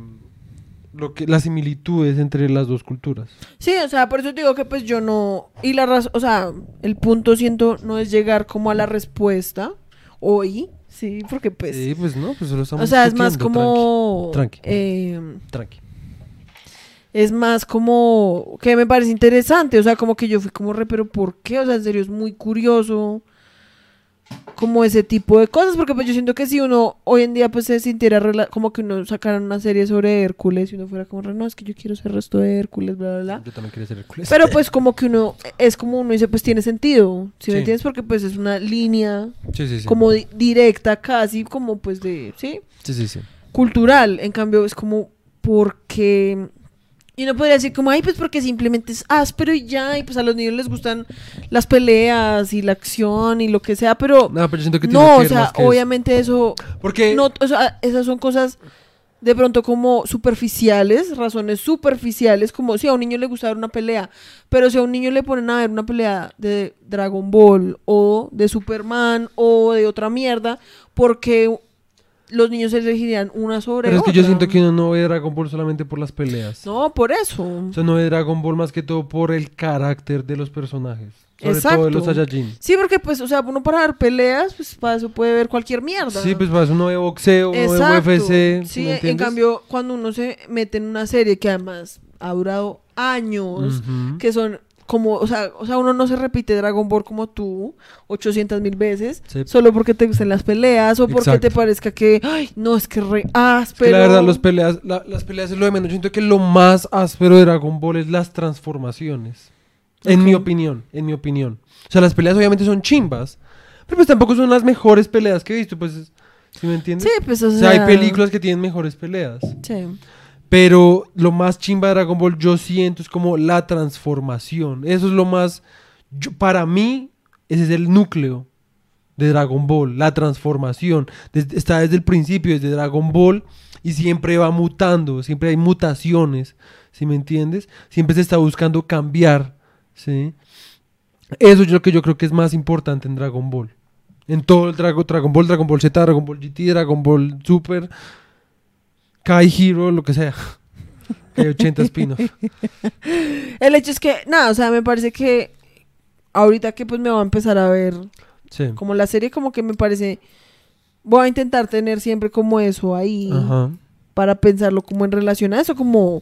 lo que, las similitudes entre las dos culturas. Sí, o sea, por eso te digo que pues yo no... Y la razón, o sea, el punto siento no es llegar como a la respuesta hoy, sí, porque pues... sí, pues no, pues solo estamos o sea, es más como... tranqui. eh, Tranqui. Es más como que me parece interesante, o sea, como que yo fui como re, pero ¿por qué? O sea, en serio es muy curioso como ese tipo de cosas, porque pues yo siento que si uno hoy en día pues se sintiera como que uno sacara una serie sobre Hércules y uno fuera como, re, no, es que yo quiero ser resto de Hércules, bla, bla, bla. Yo también quería ser Hércules. Pero pues [LAUGHS] como que uno, es como uno dice, pues tiene sentido, ¿sí, me Sí. entiendes? Porque pues es una línea Sí, sí, sí. como di- directa casi, como pues de, ¿sí? Sí, sí, sí. cultural. En cambio, es como porque. Y no podría decir como, ay, pues porque simplemente es áspero y ya, y pues a los niños les gustan las peleas y la acción y lo que sea, pero No, pero yo siento que tiene no, que o sea, que obviamente eso, Porque no, o sea, esas son cosas de pronto como superficiales, razones superficiales, como si a un niño le gusta ver una pelea, pero si a un niño le ponen a ver una pelea de Dragon Ball o de Superman o de otra mierda, porque los niños elegirían una sobre Pero es que yo otra. siento que uno no ve Dragon Ball solamente por las peleas. No, por eso. O sea, no ve Dragon Ball más que todo por el carácter de los personajes. Sobre Exacto. todo de los Saiyajin. Sí, porque pues, o sea, uno para ver peleas, pues para eso puede ver cualquier mierda. Sí, pues para eso uno ve boxeo, uno Exacto. ve UFC. Sí, ¿me en cambio, cuando uno se mete en una serie que además ha durado años, que son como, o sea, o sea, uno no se repite Dragon Ball como tú 800 mil veces, Sí. solo porque te gusten las peleas o porque Exacto. te parezca que, ay, no, es que re Es áspero. que la verdad, los peleas, la- las peleas es lo de menos. Yo siento que lo más áspero de Dragon Ball es las transformaciones. En Ok. mi opinión, en mi opinión. O sea, las peleas obviamente son chimbas. Pero pues tampoco son las mejores peleas que he visto, pues. ¿Sí me entiendes? Sí, pues, o O sea, sea, hay películas que tienen mejores peleas. Sí. Pero lo más chimba de Dragon Ball yo siento es como la transformación. Eso es lo más... yo- para mí, ese es el núcleo de Dragon Ball, la transformación. Desde- está desde el principio, desde Dragon Ball, y siempre va mutando, siempre hay mutaciones, ¿sí me entiendes? Siempre se está buscando cambiar, ¿sí? Eso es lo que yo creo que es más importante en Dragon Ball. En todo el Dragon, Dragon Ball, Dragon Ball Z, Dragon Ball GT, Dragon Ball Super. Kai Hero, lo que sea. Que [LAUGHS] hay 80 spin El hecho es que, nada, o sea, me parece que ahorita que pues me voy a empezar a ver Sí. como la serie, como que me parece, voy a intentar tener siempre como eso ahí Ajá. para pensarlo como en relación a eso, como,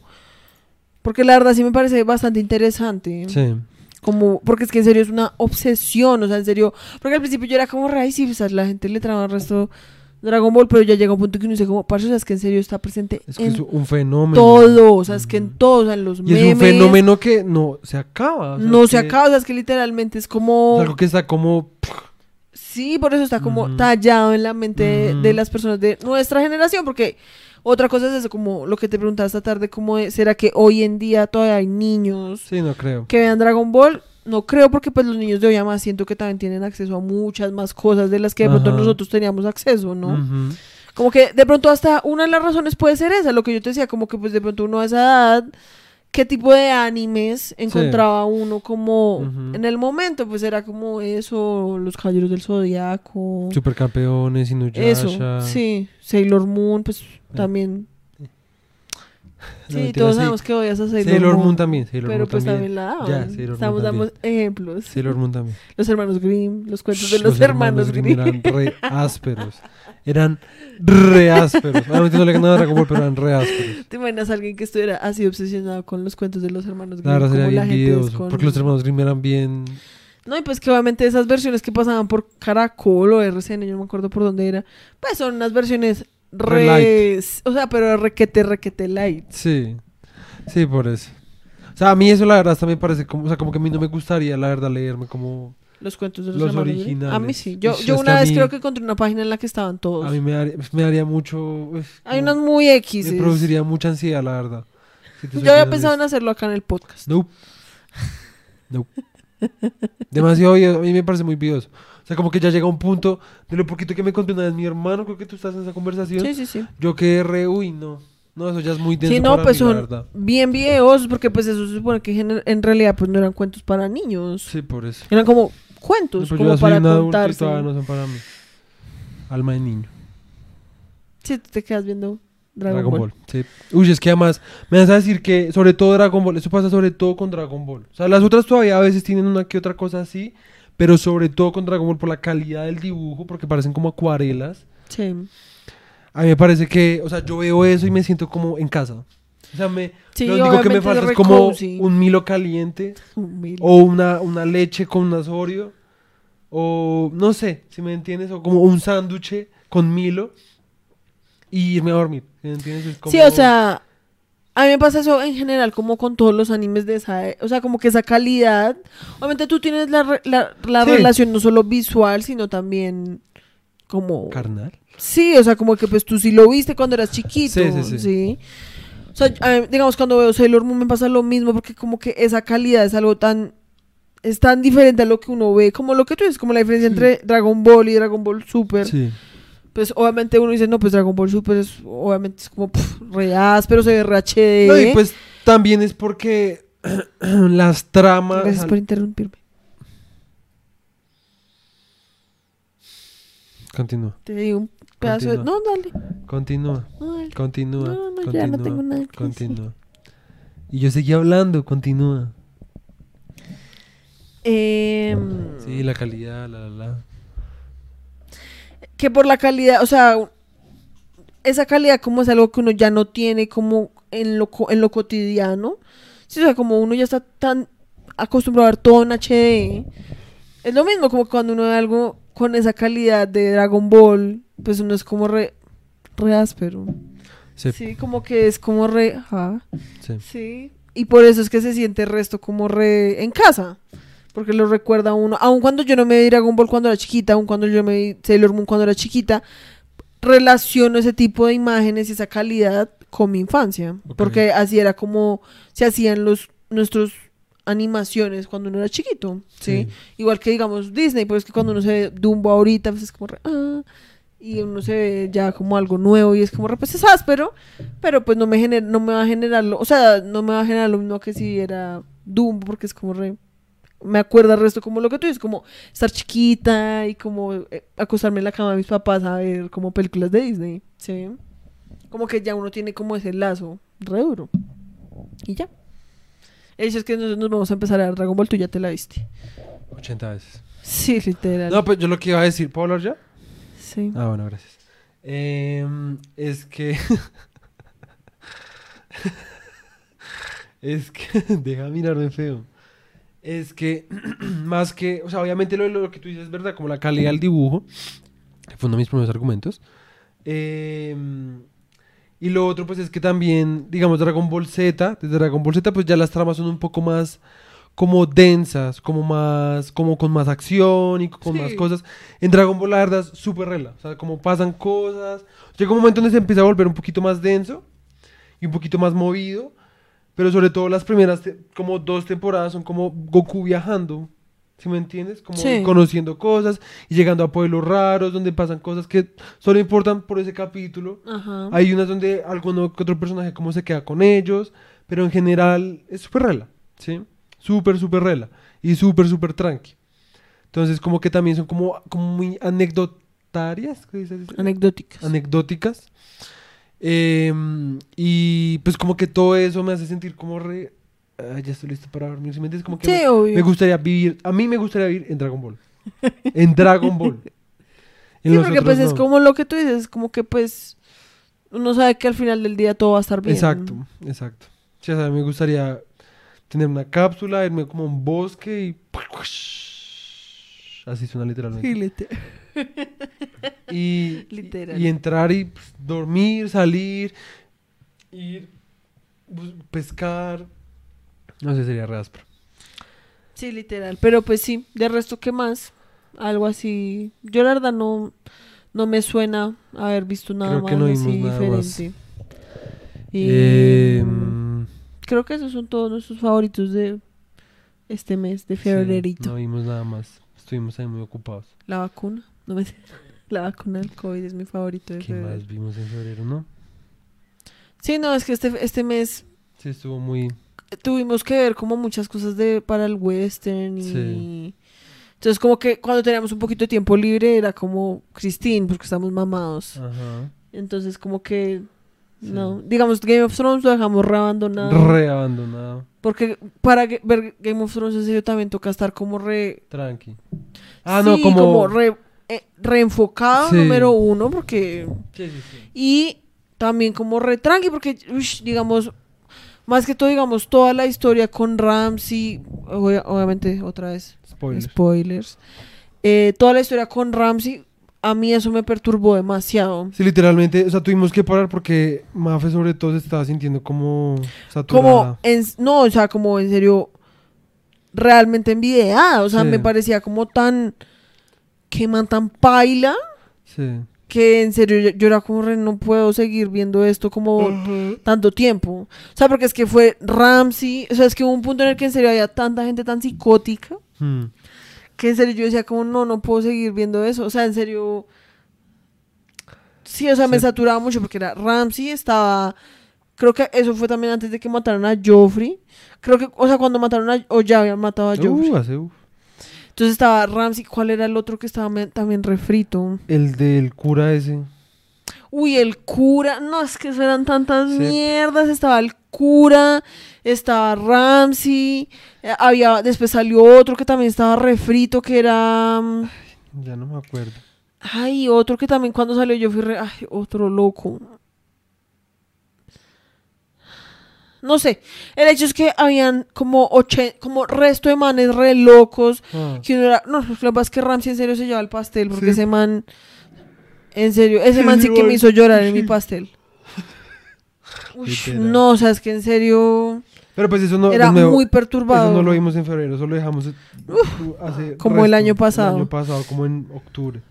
porque la verdad sí me parece bastante interesante. Sí. Como, porque es que en serio es una obsesión, o sea, en serio, porque al principio yo era como raíz y pues, a la gente le traba el resto Dragon Ball, pero ya llega un punto que uno dice como, parce, o sea, es que en serio está presente Es que en es un fenómeno. todo, o sea, es que en Ujú. todo, o sea, en los Y memes. es un fenómeno que no se acaba. o sea, no se acaba, o sea, es que literalmente es como... Es algo que está como. Sí, por eso está como tallado en la mente de las personas de nuestra generación, porque otra cosa es eso, como lo que te preguntaba esta tarde, como de, ¿será que hoy en día todavía hay niños Sí, no creo. que vean Dragon Ball? No creo, porque pues los niños de hoy además siento que también tienen acceso a muchas más cosas de las que de pronto nosotros teníamos acceso, ¿no? Como que de pronto hasta una de las razones puede ser esa, lo que yo te decía, como que pues de pronto uno a esa edad, ¿qué tipo de animes encontraba uno como en el momento? Pues era como eso, los Caballeros del Zodiaco, Supercampeones, Inuyasha. eso, sí, Sailor Moon, pues también. No, Sí, todos sabemos que odias a Sailor, Sailor Moon Moon. también. Sailor pero Moon pues también. la daban. Ya, Sailor Moon Estamos dando también. ejemplos. Sailor Moon también. [LAUGHS] Los hermanos Grimm, los cuentos de los, hermanos, Grimm. eran re [LAUGHS] ásperos. Eran re ásperos. Obviamente no le ganaba Dragon Ball, pero eran re ásperos. ¿Te imaginas a alguien que estuviera así obsesionado con los cuentos de los hermanos Grimm? La verdad sería la bien videoso. con- Porque los hermanos Grimm eran bien. No, y pues que obviamente esas versiones que pasaban por Caracol o RCN, yo no me acuerdo por dónde era, pues son unas versiones Re. O sea, pero requete, requete light. Sí. Sí, por eso. O sea, a mí eso la verdad hasta me parece como. O sea, como que a mí no me gustaría, la verdad, leerme como. Los cuentos de los, originales. A mí sí. Yo, yo una vez mí- creo que encontré una página en la que estaban todos. A mí me daría, me daría mucho. uf, Hay unos muy X. Me produciría mucha ansiedad, la verdad. si Yo había pensado en hacerlo acá en el podcast. Nope. [LAUGHS] Nope. Demasiado a mí me parece muy videoso. O sea, como que ya llega un punto de lo poquito que me contó una vez mi hermano, creo que tú estás en esa conversación. Sí, sí, sí. Yo quedé re, uy, no. No, eso ya es muy denso Sí, no, para pues mí, la son verdad. bien videos, porque pues eso se supone que en realidad pues no eran cuentos para niños. Sí, por eso. Eran como cuentos, pues yo como para contarse. no son para mí. Alma de niño. Sí, tú te quedas viendo Dragon, Dragon, Ball. Ball. Sí. Uy, es que además me vas a decir que sobre todo Dragon Ball, eso pasa sobre todo con Dragon Ball. O sea, las otras todavía a veces tienen una que otra cosa así, pero sobre todo con Dragon Ball por la calidad del dibujo, porque parecen como acuarelas. Sí. A mí me parece que, o sea, yo veo eso y me siento como en casa. O sea, me, Sí, lo único que me falta es como un Milo caliente o una, una leche con un asorio o no sé, si me entiendes, o como un sándwich con Milo y irme a dormir. ¿sí ¿Me entiendes? Es como- Sí, o sea, a mí me pasa eso en general como con todos los animes de esa, o sea, como que esa calidad. Obviamente tú tienes la, la, la Sí. relación no solo visual, sino también como... carnal. Sí, o sea, como que pues tú sí lo viste cuando eras chiquito. Sí, sí, sí. O sea, mí, digamos, cuando veo Sailor Moon me pasa lo mismo porque como que esa calidad es algo tan... Es tan diferente a lo que uno ve, como lo que tú dices, como la diferencia Sí. entre Dragon Ball y Dragon Ball Super. Sí. Pues obviamente uno dice, no, pues Dragon Ball Super es, obviamente es como pff, re pero se ve re HD. No, y pues también es porque [CLEARS THROAT] las tramas. Gracias por interrumpirme. Continúa, Te di un pedazo de... No, dale. continúa, no, dale. continúa. No, no, continúa, ya no tengo nada que Continúa. Y yo seguí hablando, continúa. Em, Sí, la calidad, la, la, la. Que por la calidad, o sea, esa calidad como es algo que uno ya no tiene como en lo, en lo cotidiano. Sí, o sea, como uno ya está tan acostumbrado a ver todo en HD. Es lo mismo como cuando uno ve algo con esa calidad de Dragon Ball, pues uno es como re, re áspero. Sí, Sí, como que es como re... ajá. sí. Sí, y por eso es que se siente el resto como re en casa. Porque lo recuerda a uno. Aun cuando yo no me vi Dragon Ball cuando era chiquita, aun cuando yo me vi Sailor Moon cuando era chiquita, relaciono ese tipo de imágenes y esa calidad con mi infancia. Porque así era como se hacían los nuestros animaciones cuando uno era chiquito. ¿sí? Sí. Igual que digamos Disney, pues es que cuando uno se ve Dumbo ahorita, pues es como re, ah, y uno se ve ya como algo nuevo y es como re, pues es áspero, pero pues no me gener, no me va a generar lo, o sea, no me va a generar lo mismo que si era Dumbo, porque es como re, me acuerda el resto como lo que tú dices, como estar chiquita y como eh, acostarme en la cama de mis papás a ver como películas de Disney, ¿sí? Como que ya uno tiene como ese lazo re duro. Y ya. Hecho es que nosotros nos vamos a empezar a dar Dragon Ball, tú ya te la viste. 80 veces. Sí, literal. No, pues yo lo que iba a decir, ¿puedo hablar ya? Sí. Ah, bueno, gracias. Em, es que. [LAUGHS] es que. [LAUGHS] Deja mirarme feo. Es que, [CLEARS THROAT] más que. O sea, obviamente lo, lo que tú dices es verdad, como la calidad del dibujo, que fue uno de mis primeros argumentos. Em, y lo otro, pues es que también, digamos, Dragon Ball Z, desde Dragon Ball Z, pues ya las tramas son un poco más como densas, como más, como con más acción y con más cosas. En Dragon Ball, la verdad, es súper rela. O sea, como pasan cosas. Llega un momento donde se empieza a volver un poquito más denso y un poquito más movido. Pero sobre todo las primeras, como dos temporadas, son como Goku viajando. ¿Sí me entiendes? Como Sí. conociendo cosas y llegando a pueblos raros donde pasan cosas que solo importan por ese capítulo. Ajá. Hay unas donde alguno que otro personaje como se queda con ellos, pero en general es súper rela, ¿sí? Súper, súper rela y súper, súper tranqui. Entonces como que también son como, como muy anecdotarias, ¿qué dices? Anecdóticas. Anecdóticas. Em, y pues como que todo eso me hace sentir como re... "Ay, ya estoy listo para dormir, ¿sí me entiendes? Como que sí, me, obvio. me gustaría vivir, a mí me gustaría vivir en Dragon Ball. En Dragon Ball. [LAUGHS] En Sí, porque pues es como lo que tú dices, como que pues uno sabe que al final del día todo va a estar bien. Exacto, exacto. Sí, o sea, me gustaría tener una cápsula, irme como a un bosque y... Así suena literalmente. Sí, literal. [LAUGHS] Y, Literal. y entrar y pues, dormir, salir, ir, bus- pescar. No sé, sería re áspero. Sí, literal. Pero pues sí, de resto, ¿qué más? Algo así. Yo la verdad no, no me suena haber visto nada Creo más que no vimos así nada más. diferente. Y Em, creo que esos son todos nuestros favoritos de este mes de sí, febrerito. no vimos nada más. Estuvimos ahí muy ocupados. La vacuna. No me [LAUGHS] La vacuna del COVID es mi favorito de ¿Qué febrero. más vimos en febrero, no? Sí, no, es que este, este mes Sí, estuvo muy... tuvimos que ver como muchas cosas de para el western y Sí. entonces como que cuando teníamos un poquito de tiempo libre era como Christine porque estamos mamados Ajá. entonces como que Sí. no digamos Game of Thrones lo dejamos reabandonado Re abandonado. porque para ver Game of Thrones en serio también toca estar como re Tranqui. Ah, sí, no, como... re eh, reenfocado Sí. número uno porque Sí, sí, sí. Y también como re tranqui, porque, ush, digamos, más que todo, digamos, toda la historia con Ramsey, obvia- obviamente, otra vez, Spoiler. spoilers, eh, toda la historia con Ramsey, a mí eso me perturbó demasiado. Sí, literalmente, o sea, tuvimos que parar porque Mafe sobre todo se estaba sintiendo como saturada. Como, en, no, o sea, como en serio, realmente envidiada, o sea, Sí. me parecía como tan, que man tan paila, Sí. que en serio yo, yo era como re, no puedo seguir viendo esto como tanto tiempo. O sea, porque es que fue Ramsey, o sea, es que hubo un punto en el que en serio había tanta gente tan psicótica Hmm. que en serio yo decía como no, no puedo seguir viendo eso. O sea, en serio... Sí, o sea, me saturaba mucho porque era Ramsey, estaba... Creo que eso fue también antes de que mataran a Joffrey. Creo que, o sea, cuando mataron a... O ya habían matado a Joffrey. Uh, hace, uf. Entonces estaba Ramsey. ¿Cuál era el otro que estaba también refrito? El del cura ese. Uy, el cura. No, es que eso eran tantas Sí. mierdas. Estaba el cura, estaba Ramsey. eh, había, después salió otro que también estaba refrito, que era. mm, Ya no me acuerdo. Ay, otro que también cuando salió yo fui re- Ay, otro loco. No sé. El hecho es que habían como oche, como resto de manes re locos. Ah, Que uno era, no, lo que pasa es que Ramsey en serio se lleva el pastel, porque Sí. ese man, en serio, ese man sí que me hizo llorar en mi pastel. [LAUGHS] Uy, no, o sea, es que en serio Pero pues eso no, era nuevo, muy perturbado. Eso no lo vimos en febrero, eso lo dejamos hace como el año pasado. El año pasado, como en octubre.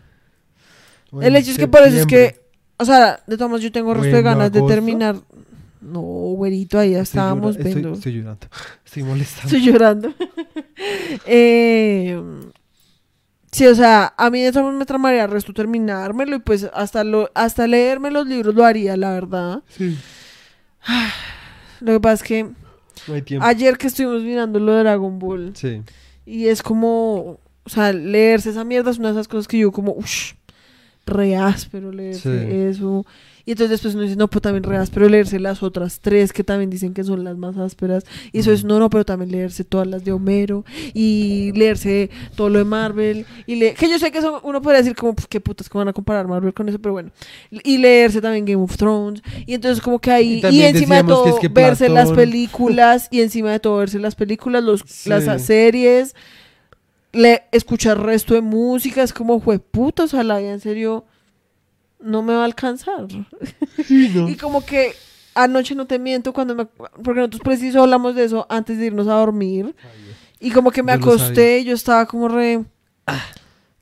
El hecho es que por eso es que, o sea, de todas maneras yo tengo resto de ganas de terminar. No, güerito, ahí ya Estoy estábamos llora- estoy- viendo. Estoy, llorando. Estoy molestando. Estoy llorando. [LAUGHS] eh, sí, o sea, a mí eso me tramaría el resto terminármelo y pues hasta lo, hasta leerme los libros lo haría, la verdad. Sí. [SIGHS] Lo que pasa es que No hay tiempo. ayer que estuvimos mirando lo de Dragon Ball Sí. y es como, o sea, leerse esa mierda es una de esas cosas que yo como, uff, re áspero leerse Sí. eso. Y entonces después uno dice, no, pero también re áspero leerse las otras tres que también dicen que son las más ásperas. Y eso es, no, no, pero también leerse todas las de Homero y leerse todo lo de Marvel. Y le que yo sé que son, uno podría decir como, pues, qué putas, ¿cómo van a comparar Marvel con eso? Pero bueno. Y leerse también Game of Thrones. Y entonces como que ahí, Y encima de que todo, es que verse las películas y encima de todo verse las películas, los, Sí. las series le, escuchar resto de música, es como, puta, o sea, la vida en serio no me va a alcanzar. Sí, no. Y como que anoche no te miento cuando me, porque nosotros preciso hablamos de eso antes de irnos a dormir y como que me Yo acosté y yo estaba como re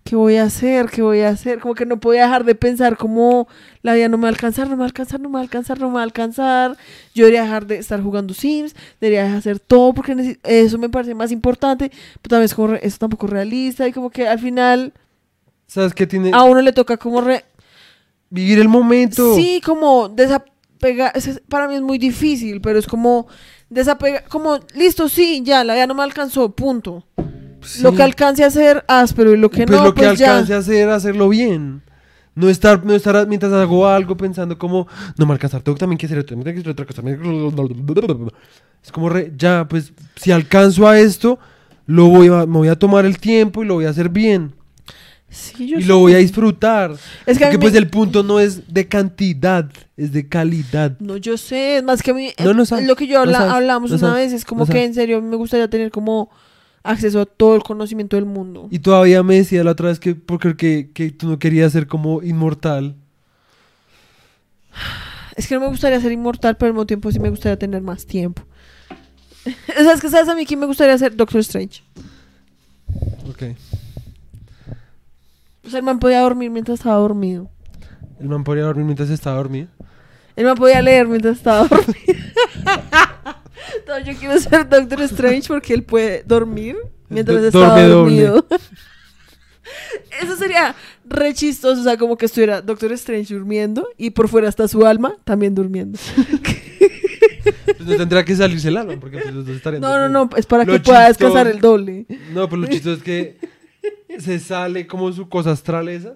¿Qué voy a hacer? ¿Qué voy a hacer? Como que no podía dejar de pensar como la vida no me va a alcanzar, no me va a alcanzar, no me va a alcanzar, no me va a alcanzar. Yo debería dejar de estar jugando Sims, debería dejar de hacer todo porque eso me parece más importante, pero también es como re- eso tampoco es realista y como que al final ¿Sabes qué tiene? a uno le toca como re Vivir el momento. Sí, como desapegar, es- es- para mí es muy difícil, pero es como desapegar, como listo, sí, ya, la vida no me alcanzó, punto. Sí. Lo que alcance a hacer áspero y lo que pues no, lo que pues ya. alcance a hacer, hacerlo bien. No estar, no estar mientras hago algo pensando como, no me alcanzar, tengo también que hacer esto, tengo que hacer otra cosa. Es como, re- ya, pues, si alcanzo a esto, lo voy a, me voy a tomar el tiempo y lo voy a hacer bien. Sí, yo Y lo voy a disfrutar. Es que mí Porque pues el punto no es de cantidad, es de calidad. No, yo sé, es más que a mí, No, no eh, sabes, lo que yo no habla- sabes, hablamos no una sabes, vez, es como no que en serio a mí me gustaría tener como acceso a todo el conocimiento del mundo. Y todavía me decía la otra vez que porque que, que tú no querías ser como inmortal. [SIGHS] Es que no me gustaría ser inmortal, pero al mismo tiempo sí me gustaría tener más tiempo. [LAUGHS] o sea, es que sabes a mí quién me gustaría ser Doctor Strange. Ok. O sea, el man podía dormir mientras estaba dormido. El man podría dormir mientras estaba dormido. El man podía leer mientras estaba dormido. [LAUGHS] no, yo quiero ser Doctor Strange porque él puede dormir mientras estaba dorme dormido. [LAUGHS] Eso sería re chistoso, o sea, como que estuviera Doctor Strange durmiendo y por fuera está su alma también durmiendo. [LAUGHS] Pues no tendrá que salirse el alma porque pues los dos estarían No, no, durmiendo. no, es para Lo que pueda chistoso- descansar el doble. No, pero lo chistoso es que [LAUGHS] se sale como su cosa astral esa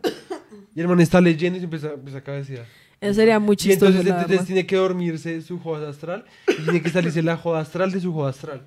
y el man está leyendo y se empieza, empieza a cabecear. Eso sería muy Y chistoso. entonces, la entonces verdad. tiene que dormirse su joda astral y tiene que salirse la joda astral de su joda astral.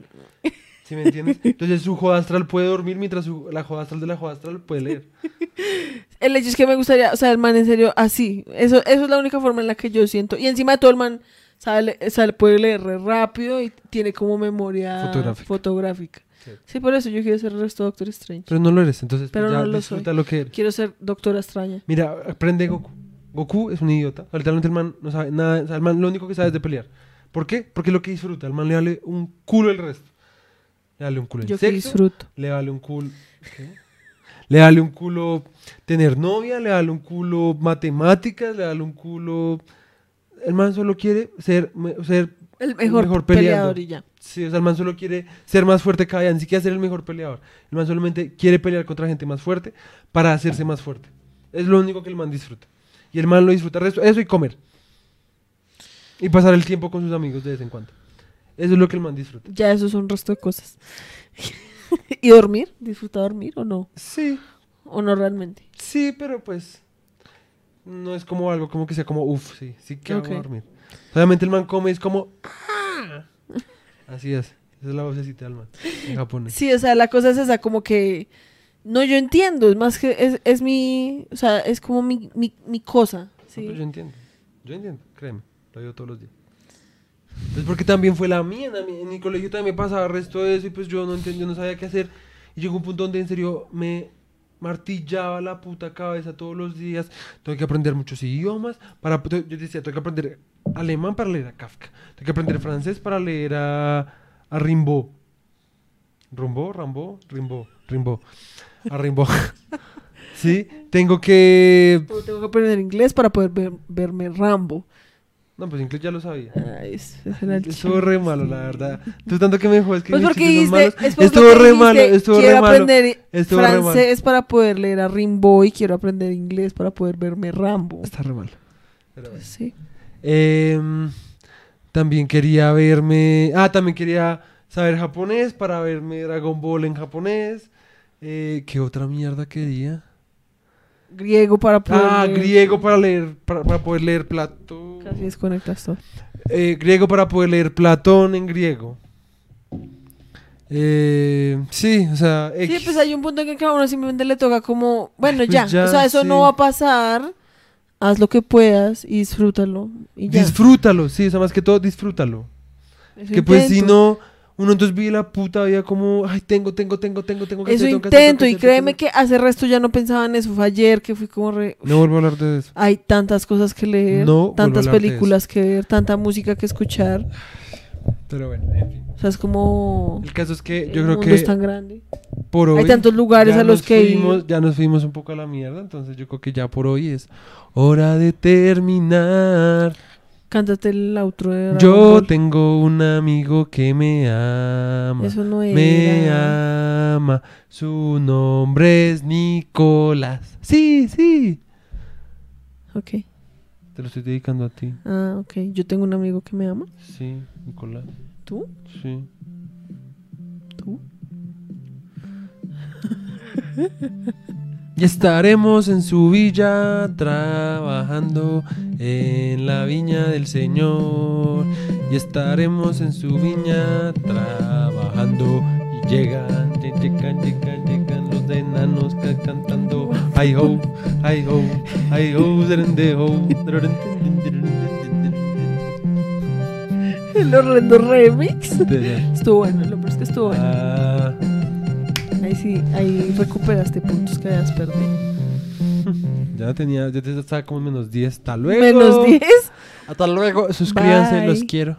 ¿Sí me entiendes? Entonces su joda astral puede dormir mientras su- la joda astral de la joda astral puede leer. [LAUGHS] El hecho es que me gustaría, o sea, el man en serio, así. Eso, eso es la única forma en la que yo siento. Y encima de todo, el man sabe, sabe- puede leer re rápido y tiene como memoria Fotográfica. fotográfica. Sí. Sí, por eso yo quiero ser el resto Doctor Strange. Pero no lo eres, entonces Pero ya no lo disfruta soy. lo que eres. Quiero ser Doctora Extraña. Mira, aprende Goku. Goku es un idiota. Literalmente el man no sabe nada. o sea, el man lo único que sabe es de pelear. ¿Por qué? Porque es lo que disfruta. El man le vale un culo el resto. Le vale un culo el Yo que sexo. disfruto. Le vale un culo. ¿qué? Le vale un culo tener novia. Le vale un culo matemáticas. Le vale un culo. El man solo quiere ser, ser El mejor, peleador y ya. Sí, o sea, el man solo quiere ser más fuerte cada día, ni siquiera ser el mejor peleador. El man solamente quiere pelear contra gente más fuerte para hacerse más fuerte. Es lo único que el man disfruta. Y el man lo disfruta resto, eso y comer. Y pasar el tiempo con sus amigos de vez en cuando. Eso es lo que el man disfruta. Ya eso es un resto de cosas. [LAUGHS] ¿Y dormir? ¿Disfruta dormir o no? Sí, ¿O no realmente? sí, pero pues no es como algo como que sea como uff, sí, sí que hago Ok. dormir. Obviamente el man come es como "Ah". Así es. Esa es la vocecita del man en japonés. Sí, o sea, la cosa es esa, como que... No, yo entiendo, es más que... Es, es mi... O sea, es como mi, mi, mi cosa. No, Sí. pero yo entiendo. Yo entiendo, créeme. Lo digo todos los días. Pues porque también fue la mía. En mi, colegio también me pasaba el resto de eso y pues yo no, enten- yo no sabía qué hacer. Y llegó un punto donde en serio me martillaba la puta cabeza todos los días. Tengo que aprender muchos idiomas. Para, yo decía, tengo que aprender alemán para leer a Kafka. Tengo que aprender francés para leer a, a Rimbaud. ¿Rimbaud? ¿Rambo? Rimbaud. Rimbaud. A Rimbaud. [LAUGHS] sí, tengo que... Tengo que aprender inglés para poder ver- verme Rambo. No, pues inglés ya lo sabía. Ay, era el Estuvo re malo, la verdad. Tú tanto que me jodes que Pues porque dijiste, es por Estuvo re malo, estuvo quiero re malo. aprender Estuvo re malo. francés para poder leer a Rimbaud y quiero aprender inglés para poder verme Rambo. Está re malo. Pero. Pues sí. Em, también quería verme. Ah, también quería saber japonés para verme Dragon Ball en japonés. Eh, ¿Qué otra mierda quería? griego para poder Ah, leer. griego para leer, para, para poder leer Platón. Casi desconectas todo. Eh, griego para poder leer Platón en griego. Eh, sí, o sea, Sí, X. pues hay un punto en que cada uno simplemente le toca como, bueno, Pues ya, ya, o sea, eso sí. no va a pasar, haz lo que puedas y disfrútalo y ya. disfrútalo, sí, o sea, más que todo disfrútalo. Eso Que pues si no, uno entonces vive la puta vida como, ay, tengo, tengo, tengo, tengo, tengo que Eso hacer, hacer, intento y hacer, créeme que hace resto ya no pensaba en eso, fue ayer que fui como re... No vuelvo a hablar de eso. Hay tantas cosas que leer, No tantas películas que ver, tanta música que escuchar, Pero bueno, en fin. o sea, es como... El caso es que el yo creo mundo que es tan grande. por hoy Hay tantos lugares a los que ir. ya nos fuimos un poco a la mierda, entonces yo creo que ya por hoy es hora de terminar. Cántate el outro de Dragon Yo Ball. tengo un amigo que me ama. Eso no Me era. ama. Su nombre es Nicolás. Sí, sí. Ok. Te lo estoy dedicando a ti. Ah, ok. Yo tengo un amigo que me ama. Sí, Nicolás. ¿Tú? Sí. ¿Tú? Y estaremos en su villa trabajando en la viña del Señor. Y estaremos en su viña trabajando. Y llegan, lle- llegan, llegan, llegan los enanos ca- cantando. Hi ho, hi ho, derende ho. El horrendo remix. Estuvo bueno, lo peor es que estuvo bueno. Ah, Ahí sí, ahí recuperaste puntos que habías perdido. [LAUGHS] ya tenía, ya estaba como en menos 10. Hasta luego. Menos 10. Hasta luego. Suscríbanse, Bye. los quiero.